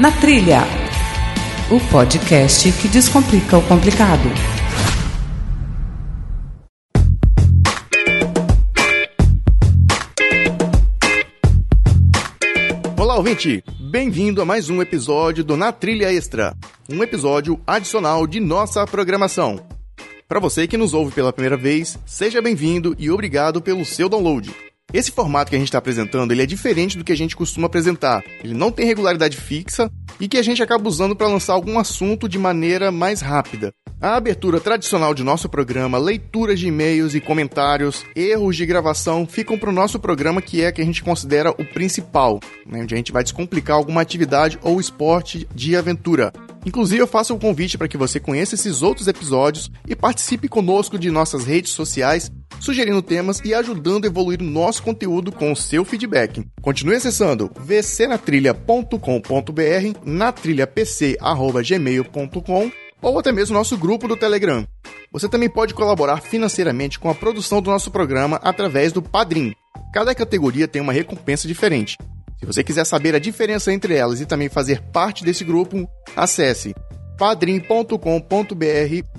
Na Trilha, o podcast que descomplica o complicado. Olá, ouvinte! Bem-vindo a mais um episódio do Na Trilha Extra, um episódio adicional de nossa programação. Para você que nos ouve pela primeira vez, seja bem-vindo e obrigado pelo seu download. Esse formato que a gente está apresentando ele é diferente do que a gente costuma apresentar. Ele não tem regularidade fixa e que a gente acaba usando para lançar algum assunto de maneira mais rápida. A abertura tradicional de nosso programa, leituras de e-mails e comentários, erros de gravação ficam para o nosso programa que é que a gente considera o principal, né, onde a gente vai descomplicar alguma atividade ou esporte de aventura. Inclusive, eu faço um convite para que você conheça esses outros episódios e participe conosco de nossas redes sociais, sugerindo temas e ajudando a evoluir o nosso conteúdo com o seu feedback. Continue acessando vcnatrilha.com.br, natrilhapc.gmail.com ou até mesmo nosso grupo do Telegram. Você também pode colaborar financeiramente com a produção do nosso programa através do Padrim. Cada categoria tem uma recompensa diferente. Se você quiser saber a diferença entre elas e também fazer parte desse grupo, acesse padrim.com.br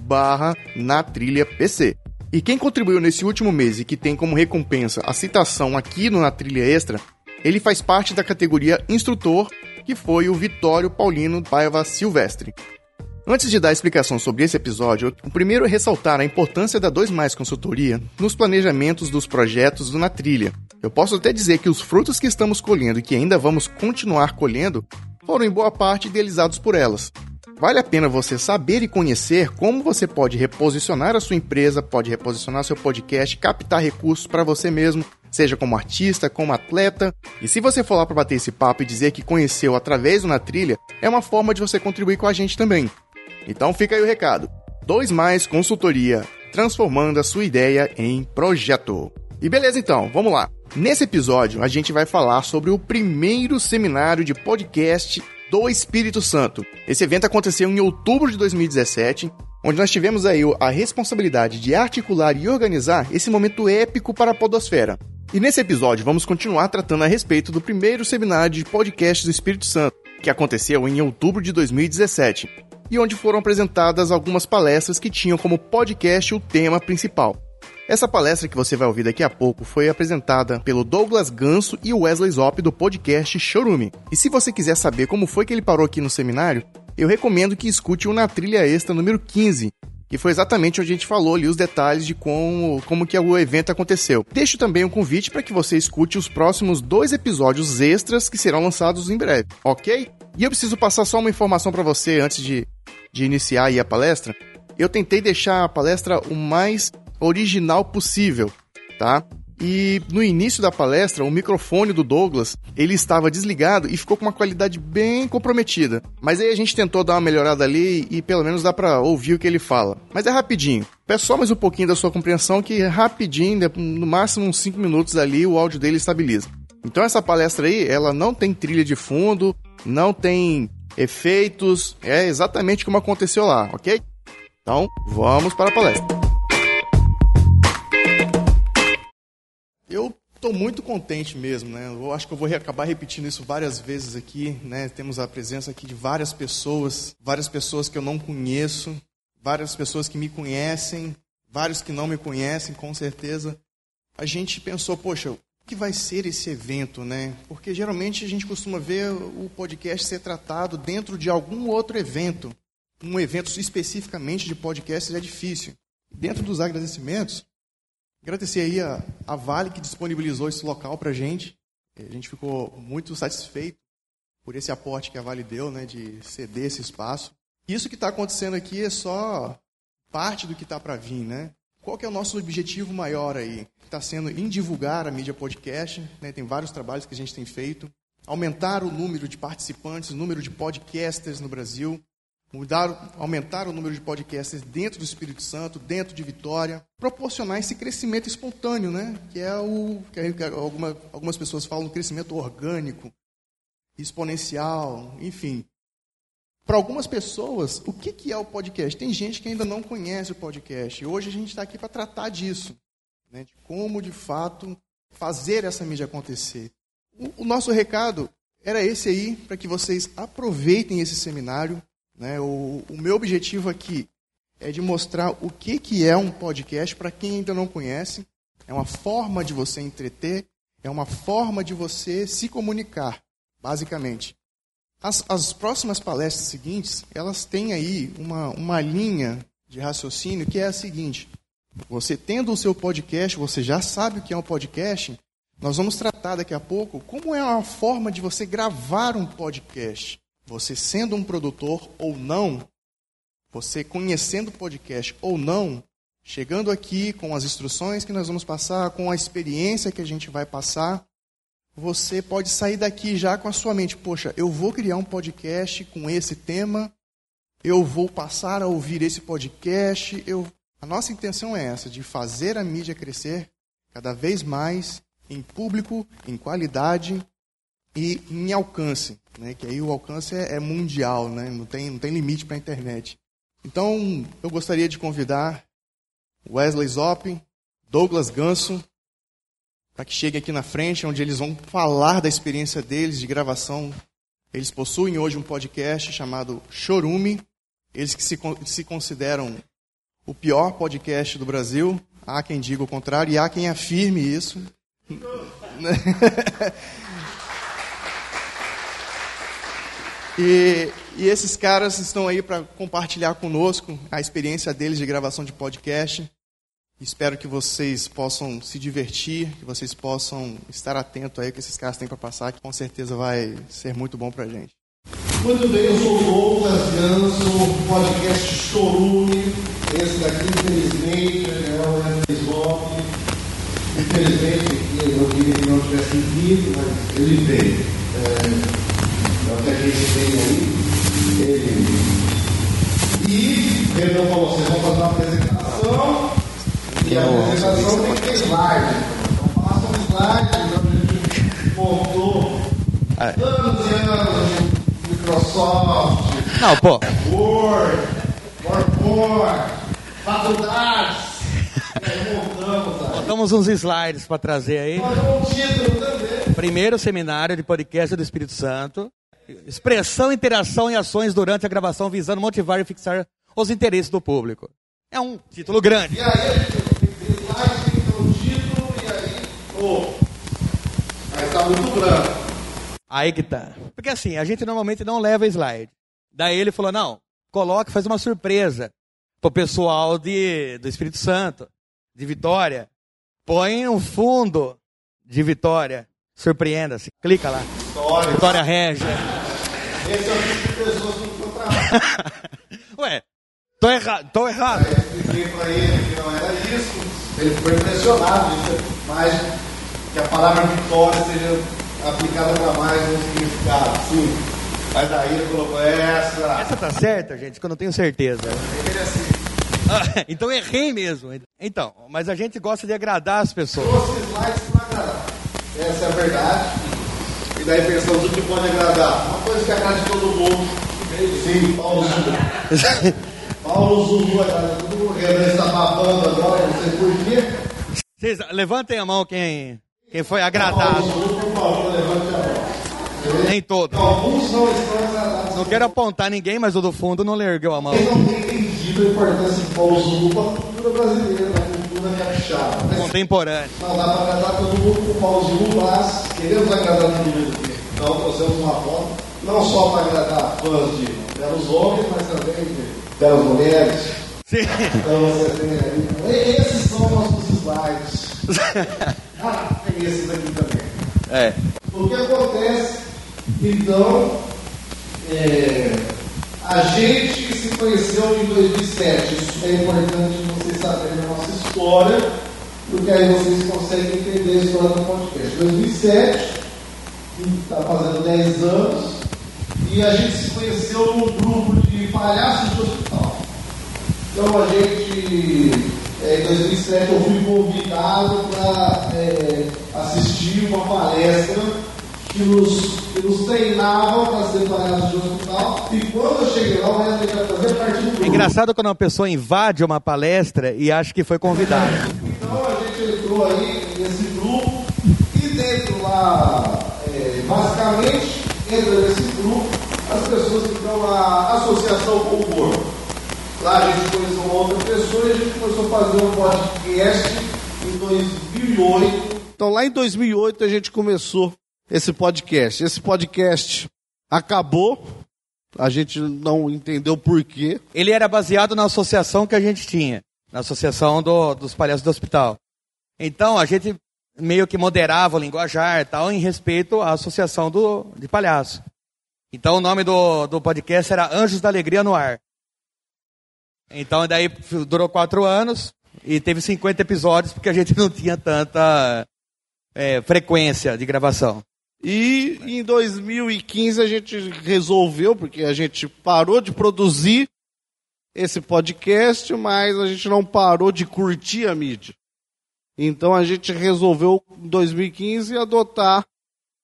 barra na trilha PC. E quem contribuiu nesse último mês e que tem como recompensa a citação aqui no Na Trilha Extra, ele faz parte da categoria Instrutor, que foi o Vitório Paulino Paiva Silvestre. Antes de dar explicação sobre esse episódio, o primeiro é ressaltar a importância da 2 Mais Consultoria nos planejamentos dos projetos do Na Trilha. Eu posso até dizer que os frutos que estamos colhendo e que ainda vamos continuar colhendo foram em boa parte idealizados por elas. Vale a pena você saber e conhecer como você pode reposicionar a sua empresa, pode reposicionar seu podcast, captar recursos para você mesmo, seja como artista, como atleta. E se você for lá para bater esse papo e dizer que conheceu através do Na Trilha, é uma forma de você contribuir com a gente também. Então fica aí o recado. 2 mais consultoria, transformando a sua ideia em projeto. E beleza então, vamos lá. Nesse episódio a gente vai falar sobre o primeiro seminário de podcast do Espírito Santo. Esse evento aconteceu em outubro de 2017, onde nós tivemos aí a responsabilidade de articular e organizar esse momento épico para a podosfera. E nesse episódio vamos continuar tratando a respeito do primeiro seminário de podcast do Espírito Santo, que aconteceu em outubro de 2017 e onde foram apresentadas algumas palestras que tinham como podcast o tema principal. Essa palestra que você vai ouvir daqui a pouco foi apresentada pelo Douglas Ganso e Wesley Zop do podcast Showroom. E se você quiser saber como foi que ele parou aqui no seminário, eu recomendo que escute o Na Trilha Extra número 15, que foi exatamente onde a gente falou ali os detalhes de como, como que o evento aconteceu. Deixo também um convite para que você escute os próximos dois episódios extras que serão lançados em breve, ok? E eu preciso passar só uma informação para você antes de, de iniciar aí a palestra. Eu tentei deixar a palestra o mais original possível, tá? E no início da palestra, o microfone do Douglas, ele estava desligado e ficou com uma qualidade bem comprometida. Mas aí a gente tentou dar uma melhorada ali e pelo menos dá para ouvir o que ele fala. Mas é rapidinho. Peço só mais um pouquinho da sua compreensão que rapidinho, no máximo uns 5 minutos ali, o áudio dele estabiliza. Então essa palestra aí, ela não tem trilha de fundo, não tem efeitos, é exatamente como aconteceu lá, ok? Então, vamos para a palestra. Eu estou muito contente mesmo, né? Eu acho que eu vou acabar repetindo isso várias vezes aqui, né? Temos a presença aqui de várias pessoas, várias pessoas que eu não conheço, várias pessoas que me conhecem, vários que não me conhecem, com certeza. A gente pensou, poxa, que vai ser esse evento, né? Porque geralmente a gente costuma ver o podcast ser tratado dentro de algum outro evento. Um evento especificamente de podcast é difícil. Dentro dos agradecimentos, Agradecer aí a, a Vale que disponibilizou esse local para a gente. A gente ficou muito satisfeito por esse aporte que a Vale deu, né, de ceder esse espaço. Isso que está acontecendo aqui é só parte do que está para vir, né? Qual que é o nosso objetivo maior aí? Está sendo em divulgar a mídia podcast, né? tem vários trabalhos que a gente tem feito, aumentar o número de participantes, o número de podcasters no Brasil, mudar, aumentar o número de podcasts dentro do Espírito Santo, dentro de Vitória, proporcionar esse crescimento espontâneo, né? Que é o que alguma, algumas pessoas falam crescimento orgânico, exponencial, enfim. Para algumas pessoas, o que, que é o podcast? Tem gente que ainda não conhece o podcast. Hoje a gente está aqui para tratar disso, né? de como de fato fazer essa mídia acontecer. O, o nosso recado era esse aí, para que vocês aproveitem esse seminário. Né? O, o, meu objetivo aqui é de mostrar o que, que é um podcast para quem ainda não conhece. É uma forma de você entreter, é uma forma de você se comunicar, basicamente. As, as próximas palestras seguintes, elas têm aí uma, uma linha de raciocínio que é a seguinte: você tendo o seu podcast, você já sabe o que é um podcast. Nós vamos tratar daqui a pouco como é a forma de você gravar um podcast. Você sendo um produtor ou não, você conhecendo o podcast ou não, chegando aqui com as instruções que nós vamos passar, com a experiência que a gente vai passar, você pode sair daqui já com a sua mente: poxa, eu vou criar um podcast com esse tema, eu vou passar a ouvir esse podcast. Eu... A nossa intenção é essa, de fazer a mídia crescer cada vez mais em público, em qualidade e em alcance. Né? Que aí o alcance é, é mundial, né? não, tem, não tem limite para a internet. Então, eu gostaria de convidar Wesley Zop, Douglas Ganso, para que cheguem aqui na frente, onde eles vão falar da experiência deles de gravação. Eles possuem hoje um podcast chamado Chorume. Eles que se, se consideram o pior podcast do Brasil. Há quem diga o contrário e há quem afirme isso. e, e esses caras estão aí para compartilhar conosco a experiência deles de gravação de podcast. Espero que vocês possam se divertir, que vocês possam estar atentos aí ao que esses caras têm para passar, que com certeza vai ser muito bom para a gente. Muito bem, eu sou o Douglas Ganso, podcast Chorume. Esse daqui, infelizmente, é o Zop. Infelizmente, eu queria que não tivesse vindo, mas ele veio. É, é o que a gente tem aí. Ele. E não falou, vocês vão fazer uma apresentação. E a apresentação tem que ter slide. Então faça um slide a gente montou anos e anos Microsoft, Não, pô. Word, PowerPoint, faculdades. Botamos uns slides para trazer aí. Primeiro seminário de podcast do Espírito Santo. Expressão, interação e ações durante a gravação visando motivar e fixar os interesses do público. É um título grande. E aí a gente tem slide, tem que ter um título, e aí, pô, aí tá muito branco. Aí que tá. Porque assim, a gente normalmente não leva slide. Daí ele falou: não, coloque, faz uma surpresa pro pessoal de, do Espírito Santo, de Vitória. Põe um fundo de Vitória. Surpreenda-se. Clica lá. História. Vitória Régia. Esse é o tipo de pessoas que não trabalham. Ué, tô errado, tô errado. Aí eu expliquei para ele que não era isso. Ele ficou impressionado, mas que a palavra vitória seja aplicada para mais um significado. Sim. Mas daí ele colocou essa. Essa tá certa, gente, que eu não tenho certeza. É assim. Ah, então errei mesmo. Então, mas a gente gosta de agradar as pessoas. Trouxe slides para agradar. Essa é a verdade. E daí pensamos o que pode agradar. Uma coisa que agrade todo mundo. Sim, Paulo Zulu. Paulo Zulu agrada todo mundo. Ele está babando agora, não sei por quê. Vocês levantem a mão quem, quem foi agradado. Nem todos. Não quero apontar ninguém, mas o do fundo não ergueu a mão. Quem não tem entendido a importância de Paulo Zulu para a cultura brasileira, para a cultura capixaba. Mas Contemporâneo. não dá para agradar todo mundo com o Paulo Zulu, mas queremos agradar todo mundo. Então trouxemos uma foto, não só para agradar fãs de belos homens, mas também de belas mulheres. Sim. Então você tem aí. Esses são nossos slides. Ah, tem esses aqui também. É. O que acontece, então, é, a gente se conheceu em 2007. Isso é importante vocês saberem a nossa história, porque aí vocês conseguem entender a história do podcast. 2007, está fazendo 10 anos, e a gente se conheceu num grupo de palhaços de hospital. Então a gente, é, em 2007, eu fui convidado para é, assistir uma palestra que nos, que nos treinava para ser palhaços de hospital. E quando eu cheguei lá, o Wesley já fazia parte do grupo. É engraçado quando uma pessoa invade uma palestra e acha que foi convidado. Então a gente entrou aí nesse grupo e dentro lá, é, basicamente, entra nesse grupo as pessoas que estão na associação com o humor. Lá a gente conheceu uma outra pessoa e a gente começou a fazer um podcast em 2008. Então lá em 2008 a gente começou esse podcast. Esse podcast acabou, a gente não entendeu por quê. Ele era baseado na associação que a gente tinha, na associação do, dos palhaços do hospital. Então a gente meio que moderava o linguajar tal em respeito à associação do, de palhaço. Então o nome do, do podcast era Anjos da Alegria no Ar. Então daí durou quatro anos e teve 50 episódios porque a gente não tinha tanta é, frequência de gravação. E em 2015 a gente resolveu, porque a gente parou de produzir esse podcast, mas a gente não parou de curtir a mídia. Então a gente resolveu em 2015 adotar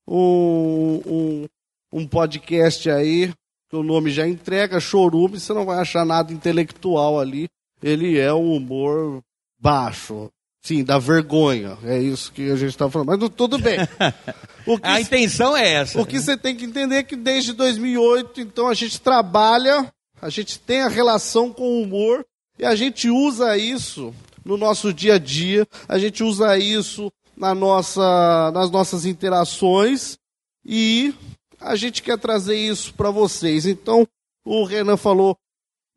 um, um, um podcast aí, que o nome já entrega, Chorume, você não vai achar nada intelectual ali. Ele é um humor baixo, Sim, da vergonha. É isso que a gente está falando. Mas tudo bem. a intenção é essa. O que você tem que entender é que desde 2008, então, a gente trabalha, a gente tem a relação com o humor e a gente usa isso no nosso dia a dia, a gente usa isso na nossa, nas nossas interações e a gente quer trazer isso para vocês. Então, o Renan falou,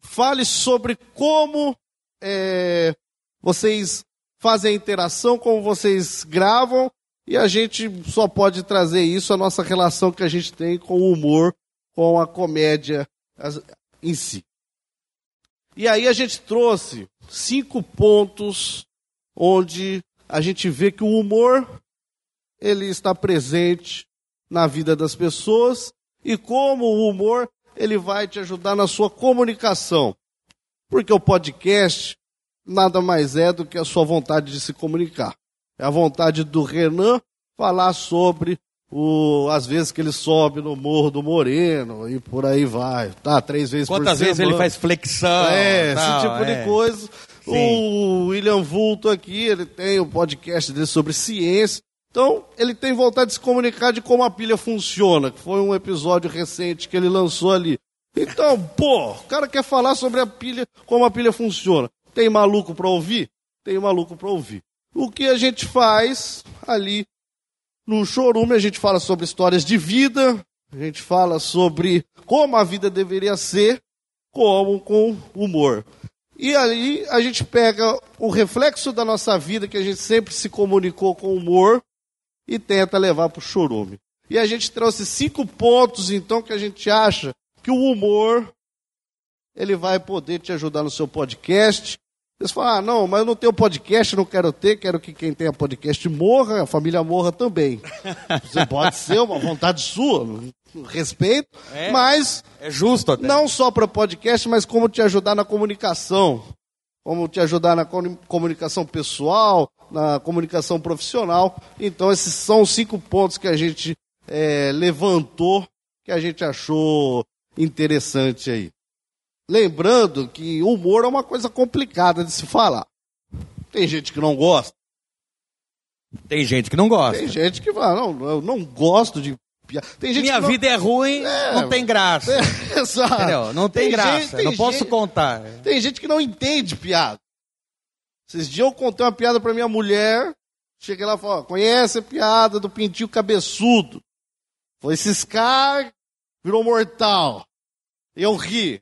fale sobre como é, vocês fazem a interação, como vocês gravam, e a gente só pode trazer isso, a nossa relação que a gente tem com o humor, com a comédia em si. E aí a gente trouxe cinco pontos onde a gente vê que o humor ele está presente na vida das pessoas e como o humor ele vai te ajudar na sua comunicação. Porque o podcast nada mais é do que a sua vontade de se comunicar. É a vontade do Renan falar sobre o, as vezes que ele sobe no Morro do Moreno e por aí vai. Tá, três vezes Quantas por vezes semana. ele faz flexão? É, tal, esse tipo é. de coisa. Sim. O William Vulto aqui, ele tem o um podcast dele sobre ciência. Então, ele tem vontade de se comunicar de como a pilha funciona, que foi um episódio recente que ele lançou ali. Então, pô, o cara quer falar sobre a pilha, como a pilha funciona. Tem maluco para ouvir? Tem maluco para ouvir. O que a gente faz ali no chorume, a gente fala sobre histórias de vida, a gente fala sobre como a vida deveria ser, como com humor. E aí a gente pega o reflexo da nossa vida, que a gente sempre se comunicou com humor, e tenta levar para o chorume. E a gente trouxe cinco pontos, então, que a gente acha que o humor ele vai poder te ajudar no seu podcast. Você fala, ah, não, mas eu não tenho podcast, não quero ter, quero que quem tenha podcast morra, a família morra também. Você pode ser uma vontade sua, respeito, É. mas É justo até. não só para podcast, mas como te ajudar na comunicação, como te ajudar na comu- comunicação pessoal, na comunicação profissional. Então, esses são os cinco pontos que a gente eh, levantou, que a gente achou interessante aí. Lembrando que humor é uma coisa complicada de se falar. Tem gente que não gosta, Tem gente que não gosta. tem gente que fala, não, eu não gosto de piada. Tem gente Minha não... vida é ruim, É, não tem graça. Exato. Entendeu? Não tem, graça. gente- tem não posso gente- contar. Tem gente que não entende piada. Esses dias eu contei uma piada pra minha mulher. Cheguei lá e falei, conhece a piada do pintinho cabeçudo? Foi ciscar, virou mortal. Eu ri.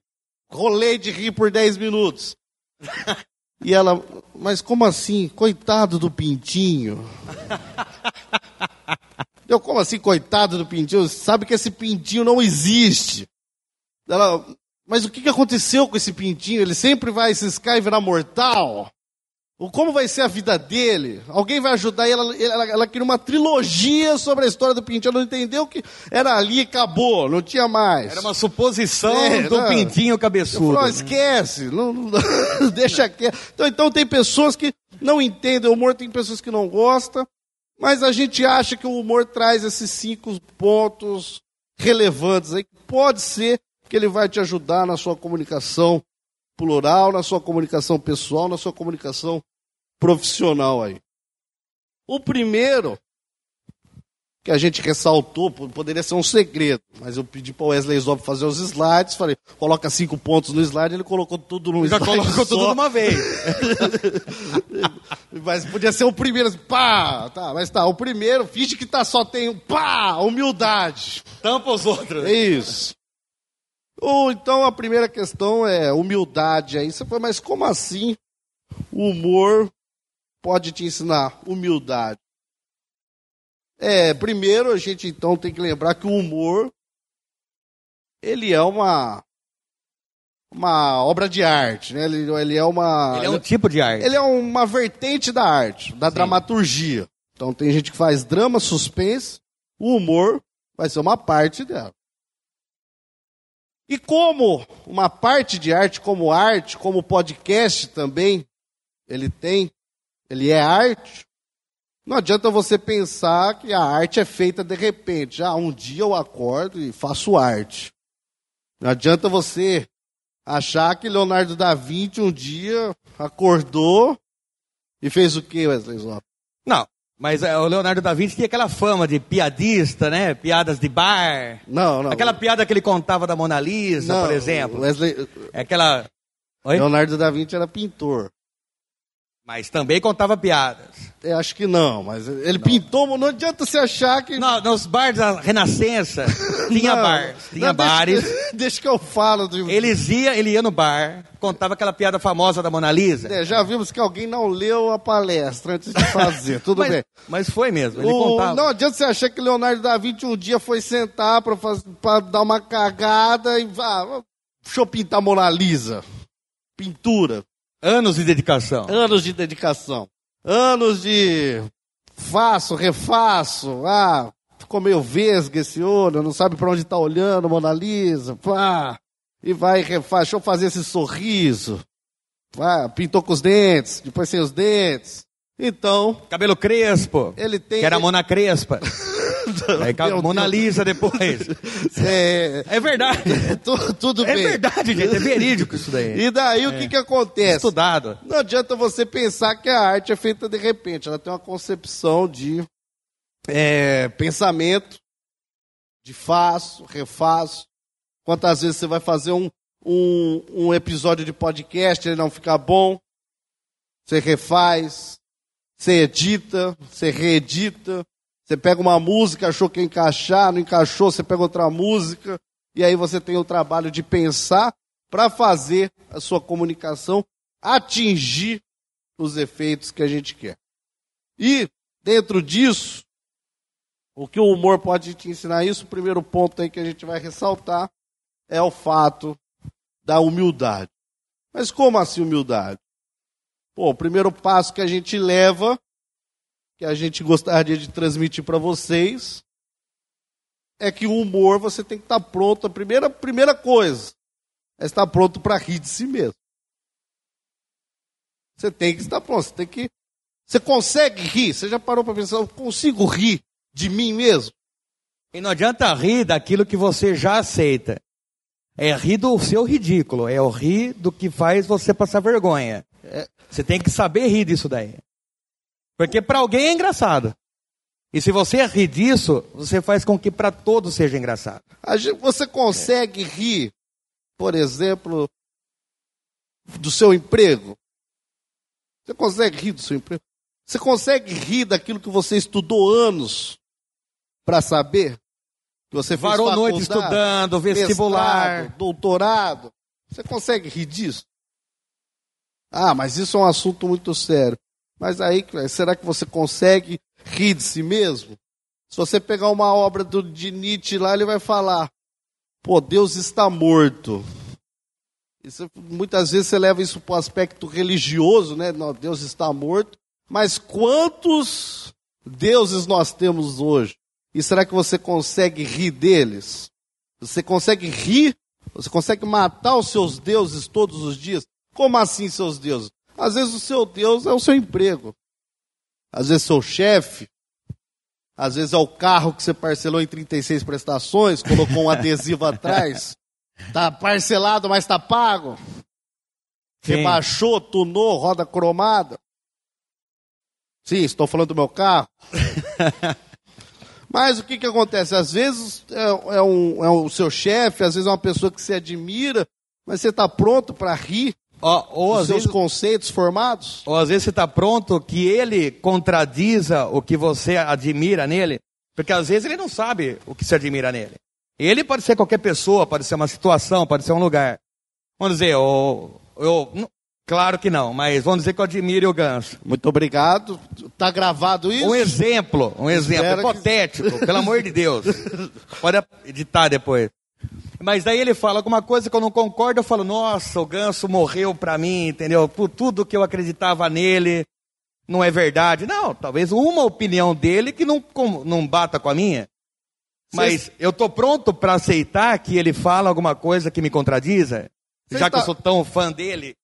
Rolei de rir por 10 minutos. E ela, mas como assim? Coitado do pintinho. Eu, como assim, coitado do pintinho? Sabe que esse pintinho não existe. Ela, mas o que aconteceu com esse pintinho? Ele sempre vai ciscar e virar mortal? Como vai ser a vida dele? Alguém vai ajudar ela, ela, ela cria uma trilogia sobre a história do pintinho. Ela não entendeu que era ali e acabou, não tinha mais. Era uma suposição É, do não. pintinho cabeçudo. falo, "Ó, esquece, não, não- deixa quieto. Então, então tem pessoas que não entendem o humor, tem pessoas que não gostam, mas a gente acha que o humor traz esses cinco pontos relevantes aí. Pode ser que ele vai te ajudar na sua comunicação plural, na sua comunicação pessoal, na sua comunicação profissional aí. O primeiro, que a gente ressaltou, poderia ser um segredo, mas eu pedi para o Wesley Zob fazer os slides, falei, coloca cinco pontos no slide, ele colocou tudo no Já slide. colocou só. tudo de uma vez. mas podia ser o primeiro, assim, pá, tá, mas tá, o primeiro, finge que tá, só tem um pá, humildade. Tampa os outros. É isso. Ou então a primeira questão é humildade. Aí você fala, mas como assim o humor pode te ensinar humildade? É, primeiro a gente então tem que lembrar que o humor ele é uma uma obra de arte, né? Ele, ele é uma Ele é um tipo de arte. ele é uma vertente da arte, da dramaturgia. Então tem gente que faz drama, suspense, o humor vai ser uma parte dela. E como uma parte de arte, como arte, como podcast também, ele tem, ele é arte, não adianta você pensar que a arte é feita de repente. Ah, um dia eu acordo e faço arte. Não adianta você achar que Leonardo da Vinci um dia acordou e fez o que, Wesley Zop? Não, mas é, o Leonardo da Vinci tinha aquela fama de piadista, né? Piadas de bar. Não, não. Aquela piada que ele contava da Mona Lisa, não, por exemplo. Wesley, É aquela. Oi? Leonardo da Vinci era pintor. Mas também contava piadas. Eu acho que não, mas ele pintou, não adianta você achar que. Não, nos bares da Renascença tinha Não, bares, tinha não, deixa- bares. Deixa, que eu falo. Do... Eles ia, ele ia no bar, contava aquela piada famosa da Mona Lisa. É, já vimos que alguém não leu a palestra antes de fazer, tudo mas, bem. mas foi mesmo, ele O- contava. não adianta você achar que Leonardo da Vinci um dia foi sentar para para dar uma cagada e ah, deixa eu pintar Mona Lisa. Pintura. Anos de dedicação. Anos de dedicação. Anos de faço, refaço. Ah, ficou meio vesga esse olho, não sabe para onde está olhando, Mona Lisa. Pá. E vai refaz. Deixa eu fazer esse sorriso. Ah, pintou com os dentes, depois sem os dentes. Então, Cabelo crespo, ele tem. que era a Mona Crespa. Aí, Meu Mona. Lisa depois. É, É verdade. tu- tudo É bem. verdade, gente. É verídico isso daí. E daí o que, que acontece? Estudado. Não adianta você pensar que a arte é feita de repente. Ela tem uma concepção de é, pensamento, de faço, refaço. Quantas vezes você vai fazer um, um, um episódio de podcast e ele não fica bom? Você refaz, você edita, você reedita. Você pega uma música, achou que ia encaixar, não encaixou, você pega outra música. E aí você tem o trabalho de pensar para fazer a sua comunicação atingir os efeitos que a gente quer. E, dentro disso, o que o humor pode te ensinar isso, o primeiro ponto aí que a gente vai ressaltar é o fato da humildade. Mas como assim humildade? Pô, o primeiro passo que a gente leva, que a gente gostaria de transmitir para vocês, é que o humor você tem que estar pronto. A primeira, primeira coisa é estar pronto para rir de si mesmo. Você tem que estar pronto. Você tem que. Você consegue rir? Você já parou para pensar? Eu consigo rir de mim mesmo? E não adianta rir daquilo que você já aceita. É rir do seu ridículo. É o rir do que faz você passar vergonha. Você tem que saber rir disso daí. Porque para alguém é engraçado. E se você rir disso, você faz com que para todos seja engraçado. Você consegue rir, por exemplo, do seu emprego? Você consegue rir do seu emprego? Você consegue rir daquilo que você estudou anos para saber? Que você Varou noite estudando, vestibular. mestrado, doutorado. Você consegue rir disso? Ah, mas isso é um assunto muito sério. Mas aí, será que você consegue rir de si mesmo? Se você pegar uma obra do, de Nietzsche lá, ele vai falar: pô, Deus está morto. Isso, muitas vezes você leva isso para o aspecto religioso, né? Não, Deus está morto. Mas quantos deuses nós temos hoje? E será que você consegue rir deles? Você consegue rir? Você consegue matar os seus deuses todos os dias? Como assim, seus deuses? Às vezes o seu Deus é o seu emprego. Às vezes seu chefe. Às vezes é o carro que você parcelou em 36 prestações, colocou um adesivo atrás. Tá parcelado, mas tá pago. Sim. Rebaixou, tunou, roda cromada. Sim, estou falando do meu carro. Mas o que, que acontece? Às vezes é, é um, é o seu chefe, às vezes é uma pessoa que você admira, mas você está pronto para rir Ou, dos às seus vezes, conceitos formados? ou às vezes você está pronto que ele contradiza o que você admira nele, porque às vezes ele não sabe o que se admira nele. Ele pode ser qualquer pessoa, pode ser uma situação, pode ser um lugar. Vamos dizer, eu, eu não- claro que não, mas vamos dizer que eu admire o ganso. Muito obrigado. Tá gravado isso? Um exemplo, um exemplo Espero que- hipotético, pelo amor de Deus. Pode editar depois. Mas daí ele fala alguma coisa que eu não concordo, eu falo, nossa, o ganso morreu pra mim, entendeu? Por tudo que eu acreditava nele, não é verdade. Não, talvez uma opinião dele que não, não bata com a minha. Mas eu tô pronto pra aceitar que ele fala alguma coisa que me contradiza, Você já está- que eu sou tão fã dele,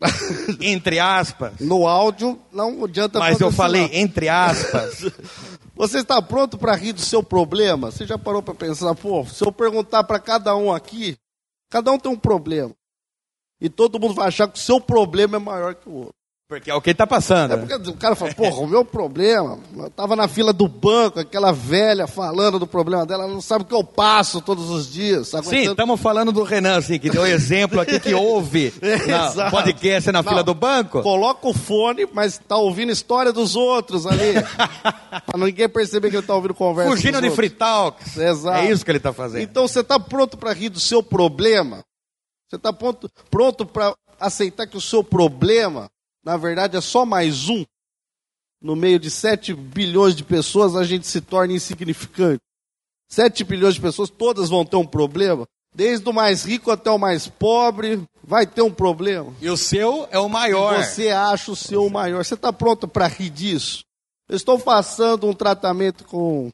entre aspas. No áudio não adianta Mas eu falei entre aspas. Você está pronto para rir do seu problema? Você já parou para pensar, pô, se eu perguntar para cada um aqui, cada um tem um problema. E todo mundo vai achar que o seu problema é maior que o outro. Porque é o que ele tá passando. É porque o cara fala, porra, o meu problema, eu tava na fila do banco, aquela velha falando do problema dela, ela não sabe o que eu passo todos os dias. tá Sim, aguentando- estamos falando do Renan, assim, que deu exemplo aqui que houve na podcast na fila Não, do banco. Coloca o fone, mas tá ouvindo história dos outros ali. pra ninguém perceber que ele tá ouvindo conversa. Fugindo de free talks. Exato. É isso que ele está fazendo. Então você tá pronto para rir do seu problema? Você tá pronto, pronto para aceitar que o seu problema, na verdade, é só mais um? No meio de 7 bilhões de pessoas, a gente se torna insignificante. 7 bilhões de pessoas, todas vão ter um problema. Desde o mais rico até o mais pobre, vai ter um problema. E o seu é o maior. Você acha o seu maior. Você está pronto para rir disso? Eu estou passando um tratamento com.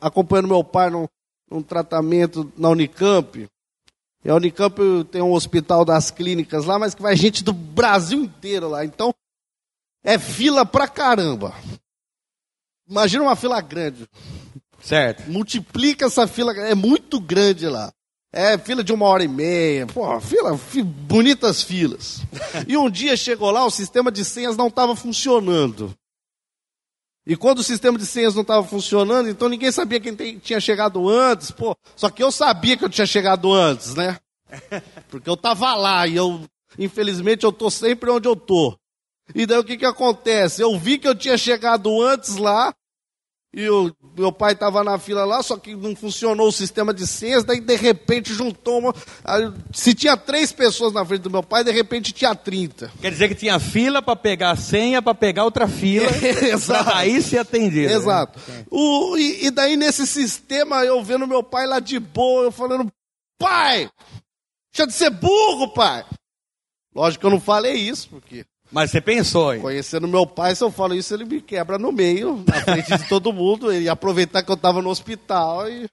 acompanhando meu pai num, num tratamento na Unicamp. E a Unicamp tem um hospital das clínicas lá, mas que vai gente do Brasil inteiro lá. Então, é fila pra caramba. Imagina uma fila grande. Certo. Multiplica essa fila, é muito grande lá. É fila de uma hora e meia, pô, fila, fi- bonitas filas. E um dia chegou lá, o sistema de senhas não estava funcionando. E quando o sistema de senhas não estava funcionando, então ninguém sabia quem tem- tinha chegado antes, pô. Só que eu sabia que eu tinha chegado antes, né? Porque eu tava lá e eu, infelizmente, eu tô sempre onde eu tô. E daí o que que acontece? Eu vi que eu tinha chegado antes lá, e o meu pai estava na fila lá, só que não funcionou o sistema de senhas, daí de repente juntou uma. aí, Se tinha três pessoas na frente do meu pai, de repente tinha 30. Quer dizer que tinha fila para pegar a senha, para pegar outra fila, Exato. para daí ser atendido. né? Exato. O, e, e daí nesse sistema, eu vendo meu pai lá de boa, eu falando, pai, deixa de ser burro, pai. Lógico que eu não falei isso, porque Mas você pensou, hein? conhecendo meu pai, se eu falo isso, ele me quebra no meio, na frente de todo mundo, ele ia aproveitar que eu estava no hospital e,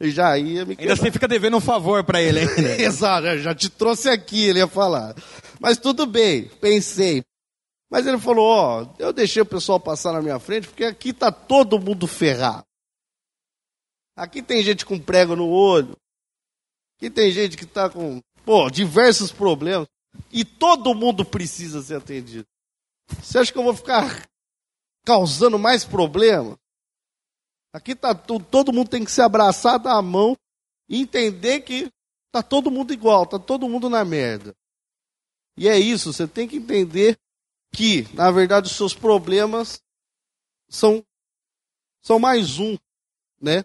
e já ia me Ainda quebrar. você fica devendo um favor para ele ainda. Exato, eu já te trouxe aqui, ele ia falar. Mas tudo bem, pensei. Mas ele falou, ó, eu deixei o pessoal passar na minha frente porque aqui tá todo mundo ferrado. Aqui tem gente com prego no olho. Aqui tem gente que tá com, pô, diversos problemas. E todo mundo precisa ser atendido. Você acha que eu vou ficar causando mais problemas? Aqui tá todo mundo tem que se abraçar, dar a mão e entender que tá todo mundo igual, tá todo mundo na merda. E é isso, você tem que entender que, na verdade, os seus problemas são são mais um, né?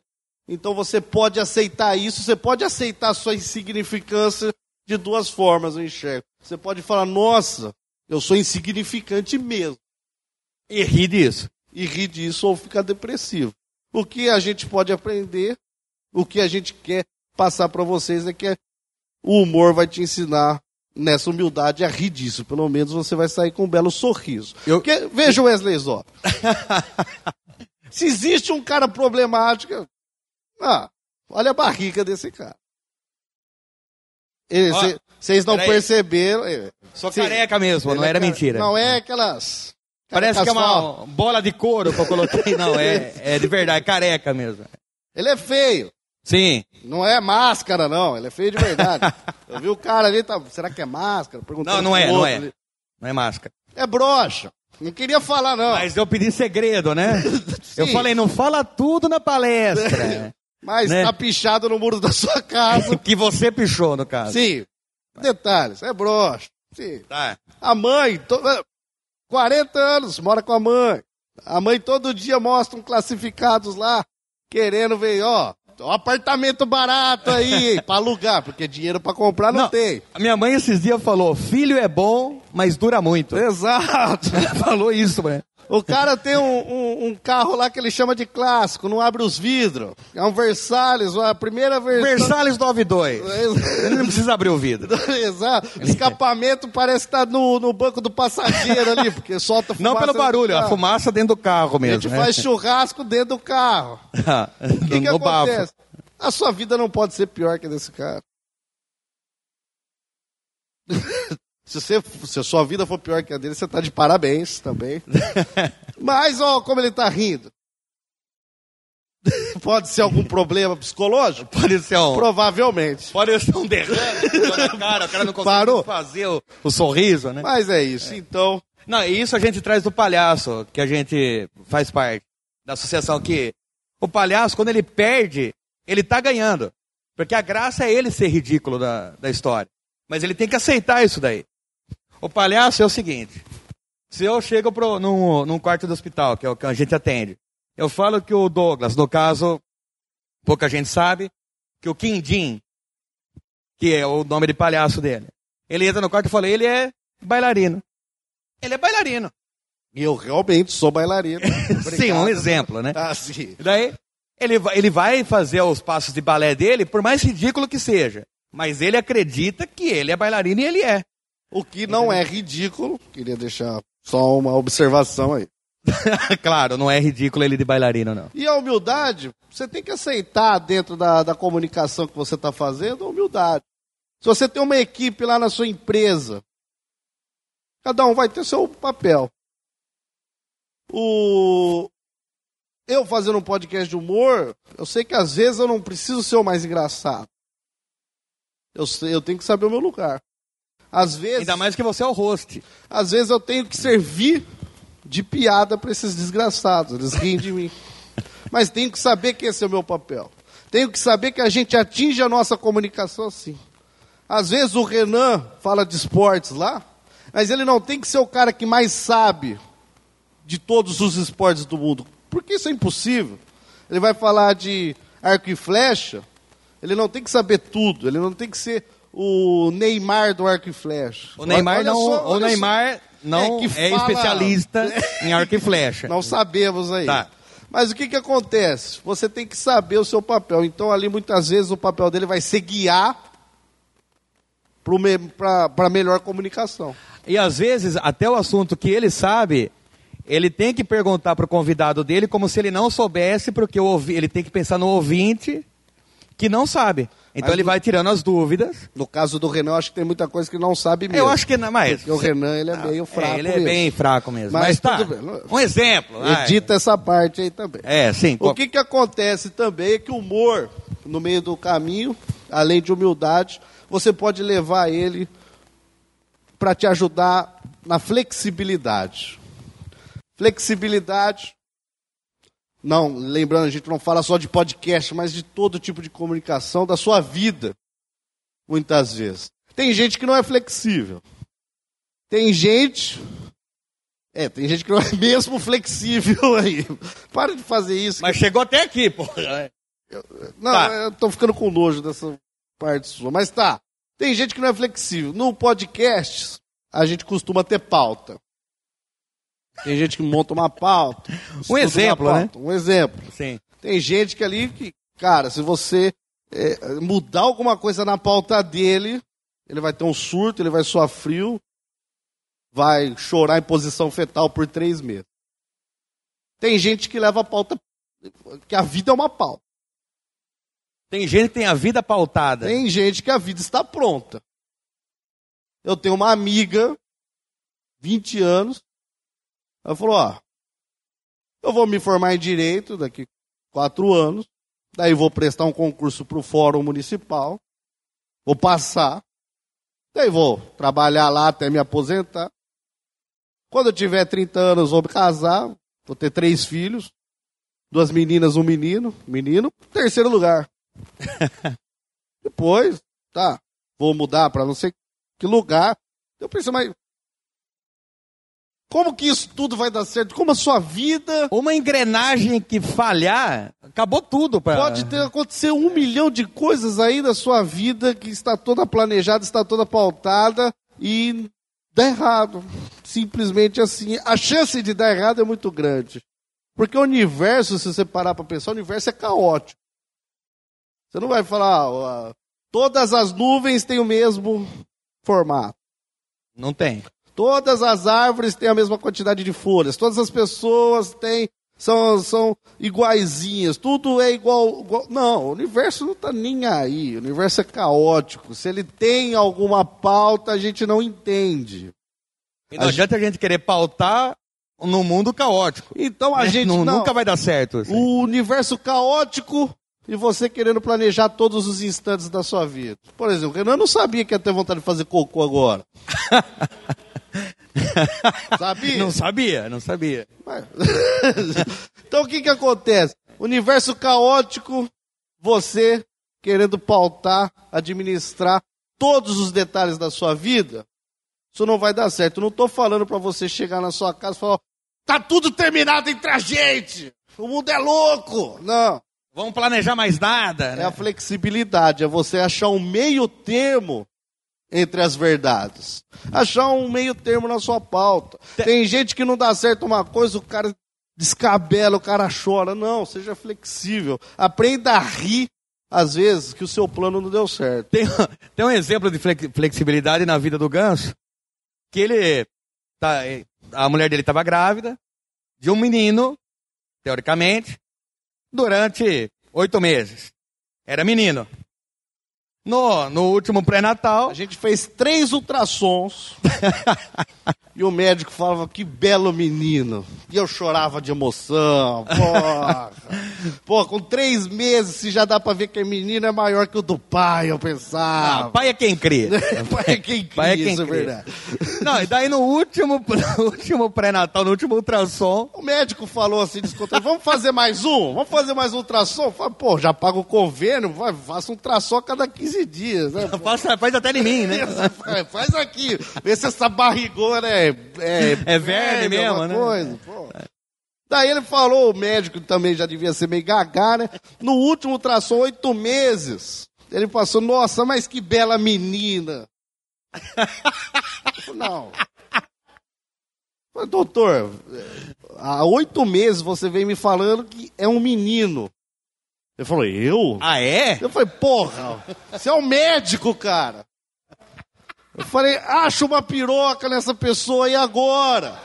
Então você pode aceitar isso, você pode aceitar a sua insignificância de duas formas, eu enxergo. Você pode falar, nossa, eu sou insignificante mesmo, E ri disso. e rir disso ou ficar depressivo. O que a gente pode aprender, o que a gente quer passar para vocês é que o humor vai te ensinar nessa humildade a rir disso. Pelo menos você vai sair com um belo sorriso. Eu- Porque, veja o Wesley Zó. Se existe um cara problemático, ah, olha a barriga desse cara. Ó, Vocês não perceberam. eh, Sou se- careca mesmo, não é era mentira. Não é aquelas. Parece que é uma bola de couro que eu coloquei. Não, é, é de verdade, careca mesmo. Ele é feio. Sim. Não é máscara, não. Ele é feio de verdade. Eu vi o cara ali, tá, será que é máscara? Perguntando Não, não é, não é. ali. Não é máscara. É broxa. Não queria falar, não. Mas eu pedi segredo, né? eu falei, não fala tudo na palestra. Mas né? tá pichado no muro da sua casa. que você pichou, no caso. Sim. Detalhes, é broxa. Sim. Tá. A mãe, to... 40 anos, mora com a mãe. A mãe todo dia mostra um classificados lá, querendo ver, ó, um apartamento barato aí, pra alugar, porque dinheiro pra comprar não, tem. A minha mãe esses dias falou, filho é bom, mas dura muito. Exato. falou isso, né? O cara tem um, um- um carro lá que ele chama de clássico, não abre os vidros. É um Versalhes, a primeira versão. Versalhes 92. Ele não precisa abrir o vidro. Exato. Escapamento parece estar no, no banco do passageiro ali, porque solta fumaça. Não pelo barulho, a fumaça dentro do carro A mesmo. gente né? faz churrasco dentro do carro. O que, que no bafo. acontece? A sua vida não pode ser pior que a desse cara. se, você, se a sua vida for pior que a dele, você tá de parabéns também. Mas, ó, como ele tá rindo. Pode ser algum problema psicológico? Pode ser um, Provavelmente. pode ser um derrame na cara, o cara não consegue Parou? fazer o, o sorriso, né? Mas é isso. Então, Não, e isso a gente traz do palhaço, que a gente faz parte da associação, que o palhaço, quando ele perde, ele tá ganhando. Porque a graça é ele ser ridículo da, da história. Mas ele tem que aceitar isso daí. O palhaço é o seguinte: se eu chego pro, num, num quarto do hospital, que é o que a gente atende, eu falo que o Douglas, no caso, pouca gente sabe, que o Quindim, que é o nome de palhaço dele, ele entra no quarto e fala, ele é bailarino. Ele é bailarino. eu realmente sou bailarino. Sim, um exemplo, né? Ah, sim. Daí, ele, ele vai fazer os passos de balé dele, por mais ridículo que seja. Mas ele acredita que ele é bailarino e ele é. O que não é ridículo. Queria deixar só uma observação aí. claro, não é ridículo ele de bailarino, não. E a humildade, você tem que aceitar dentro da, da comunicação que você está fazendo, a humildade. Se você tem uma equipe lá na sua empresa, cada um vai ter seu papel. O... Eu fazendo um podcast de humor, eu sei que às vezes eu não preciso ser o mais engraçado. Eu, eu tenho que saber o meu lugar. Às vezes, Ainda mais que você é o host. às vezes eu tenho que servir de piada para esses desgraçados. Eles riem de mim. Mas tenho que saber que esse é o meu papel. Tenho que saber que a gente atinge a nossa comunicação assim. Às vezes o Renan fala de esportes lá, mas ele não tem que ser o cara que mais sabe de todos os esportes do mundo. Porque isso é impossível. Ele vai falar de arco e flecha, ele não tem que saber tudo, ele não tem que ser o Neymar do arco e flecha. O Neymar não, só, o. Neymar não É é, fala- especialista em arco e flecha. Não sabemos aí. Tá. Mas o que, que acontece? Você tem que saber o seu papel. Então, ali, muitas vezes, o papel dele vai ser guiar para melhor comunicação. E às vezes, até o assunto que ele sabe, ele tem que perguntar para o convidado dele como se ele não soubesse, porque ele tem que pensar no ouvinte que não sabe. Então Mas ele no- vai tirando as dúvidas. No caso do Renan, eu acho que tem muita coisa que ele não sabe mesmo. Eu acho que não, mas Porque o Renan, ele é meio fraco É, ele é bem fraco mesmo. Mas Mas, tá. Um exemplo. Edita essa parte aí também. É, sim. O que, que acontece também é que o humor, no meio do caminho, além de humildade, você pode levar ele para te ajudar na flexibilidade. Flexibilidade. Não, lembrando, a gente não fala só de podcast, mas de todo tipo de comunicação da sua vida, muitas vezes. Tem gente que não é flexível. Tem gente. É, tem gente que não é mesmo flexível aí. Para de fazer isso. Mas chegou até aqui, pô. Não, Tá. eu tô ficando com nojo dessa parte sua. Mas tá. Tem gente que não é flexível. No podcast, a gente costuma ter pauta. Tem gente que monta uma pauta. uma exemplo, pauta. Um exemplo. Sim. Tem gente que ali que, cara, se você é, mudar alguma coisa na pauta dele, ele vai ter um surto, ele vai suar frio, vai chorar em posição fetal por três meses. Tem gente que leva a pauta, que a vida é uma pauta. Tem gente que tem a vida pautada. Tem gente que a vida está pronta. Eu tenho uma amiga, 20 anos, ela falou, ó, eu vou me formar em Direito daqui quatro anos, daí vou prestar um concurso para o Fórum Municipal, vou passar, daí vou trabalhar lá até me aposentar, Quando eu tiver 30 anos, vou me casar, vou ter três filhos, duas meninas, um menino, menino, terceiro lugar. Depois, tá, vou mudar para não sei que lugar. Eu pensei, mas como que isso tudo vai dar certo? Como a sua vida. Uma engrenagem que falhar, acabou tudo. Pra... Pode ter acontecer um milhão de coisas aí na sua vida que está toda planejada, está toda pautada e dá errado. Simplesmente assim. A chance de dar errado é muito grande. Porque o universo, se você parar para pensar, o universo é caótico. Você não vai falar, ó, todas as nuvens têm o mesmo formato. Não tem. Todas as árvores têm a mesma quantidade de folhas. Todas as pessoas têm são, são iguaizinhas. Tudo é igual, igual. Não, o universo não está nem aí. O universo é caótico. Se ele tem alguma pauta, a gente não entende. E não a adianta gente... a gente querer pautar no mundo caótico. Então a gente não, não, nunca vai dar certo. Assim. O universo caótico e você querendo planejar todos os instantes da sua vida. Por exemplo, eu não sabia que ia ter vontade de fazer cocô agora. sabia? Não sabia, não sabia. Mas... então o que que acontece? Universo caótico, você querendo pautar, administrar todos os detalhes da sua vida, isso não vai dar certo. Eu não estou falando para você chegar na sua casa e falar, tá tudo terminado entre a gente. O mundo é louco. Não. Vamos planejar mais nada. Né? É a flexibilidade, é você achar um meio termo entre as verdades. Achar um meio termo na sua pauta. Tem gente que não dá certo uma coisa, o cara descabela, o cara chora. Não, seja flexível. Aprenda a rir, às vezes, que o seu plano não deu certo. Tem, tem um exemplo de flexibilidade na vida do Ganso, que ele. Tá, a mulher dele estava grávida de um menino, teoricamente, durante oito meses. Era menino. No, no último pré-natal. A gente fez três ultrassons. e o médico falava, que belo menino. E eu chorava de emoção. Porra. Pô, com três meses, se já dá pra ver que a menina é maior que o do pai, eu pensava. Ah, pai é quem crê. pai é quem crê, pai é quem isso é crê. é verdade. Não, e daí no último, no último pré-natal, no último ultrassom. O médico falou assim, descontou, vamos fazer mais um? Vamos fazer mais um ultrassom? Falei, pô, já paga o convênio, vai, faça um ultrassom a cada 15 dias, né? Faz, faz até em mim, né? faz aqui, vê se essa barrigona é. É, é verde mesmo, né? Coisa, pô. Daí ele falou, o médico também já devia ser meio gagá, né? No último ultrassom, oito meses. Ele passou, nossa, mas que bela menina. Não. Doutor, há oito meses você vem me falando que é um menino. Ele falou, eu? Ah, é? Eu falei, porra, você é um médico, cara. Eu falei, acha uma piroca nessa pessoa aí agora.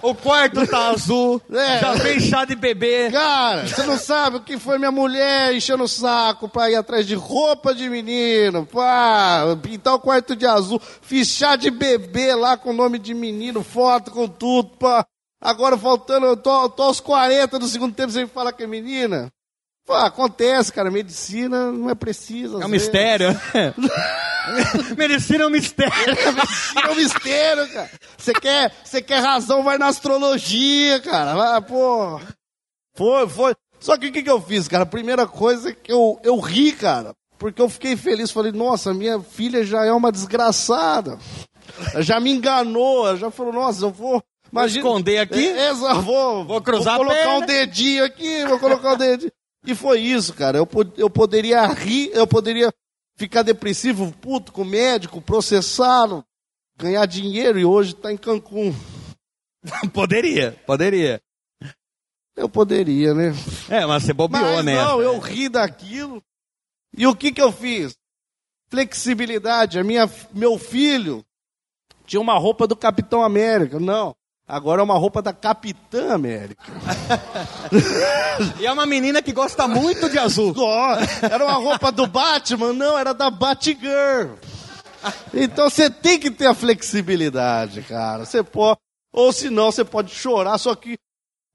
O quarto tá azul, é. já vem chá de bebê. Cara, você não sabe o que foi minha mulher enchendo o saco pra ir atrás de roupa de menino, pá, pintar o quarto de azul, fiz chá de bebê lá com o nome de menino, foto com tudo, pá. Agora faltando, eu tô, tô aos 40 do segundo tempo, você me fala que é menina? Pô, acontece, cara. Medicina não é preciso. É um mistério. Medicina é um mistério. Medicina é um mistério, cara. Você quer, você quer razão, vai na astrologia, cara. Vai, pô. Foi, foi. Só que o que, que eu fiz, cara? A primeira coisa é que eu, eu ri, cara. Porque eu fiquei feliz. Falei, nossa, minha filha já é uma desgraçada. Ela já me enganou. Ela já falou, nossa, eu vou. Imagina, vou esconder aqui? É, vou, vou cruzar vou colocar um dedinho aqui, vou colocar um dedinho. E foi isso, cara. Eu, eu poderia rir, eu poderia ficar depressivo, puto com o médico, processá-lo, ganhar dinheiro e hoje está em Cancún. poderia, poderia. Eu poderia, né? É, mas você bobeou, mas né? Não, eu ri daquilo. E o que que eu fiz? Flexibilidade. A minha, meu filho tinha uma roupa do Capitão América. Não. Agora é uma roupa da Capitã América. e é uma menina que gosta muito de azul. Era uma roupa do Batman? Não, era da Batgirl. Então você tem que ter a flexibilidade, cara. Você pode, ou senão você pode chorar, só que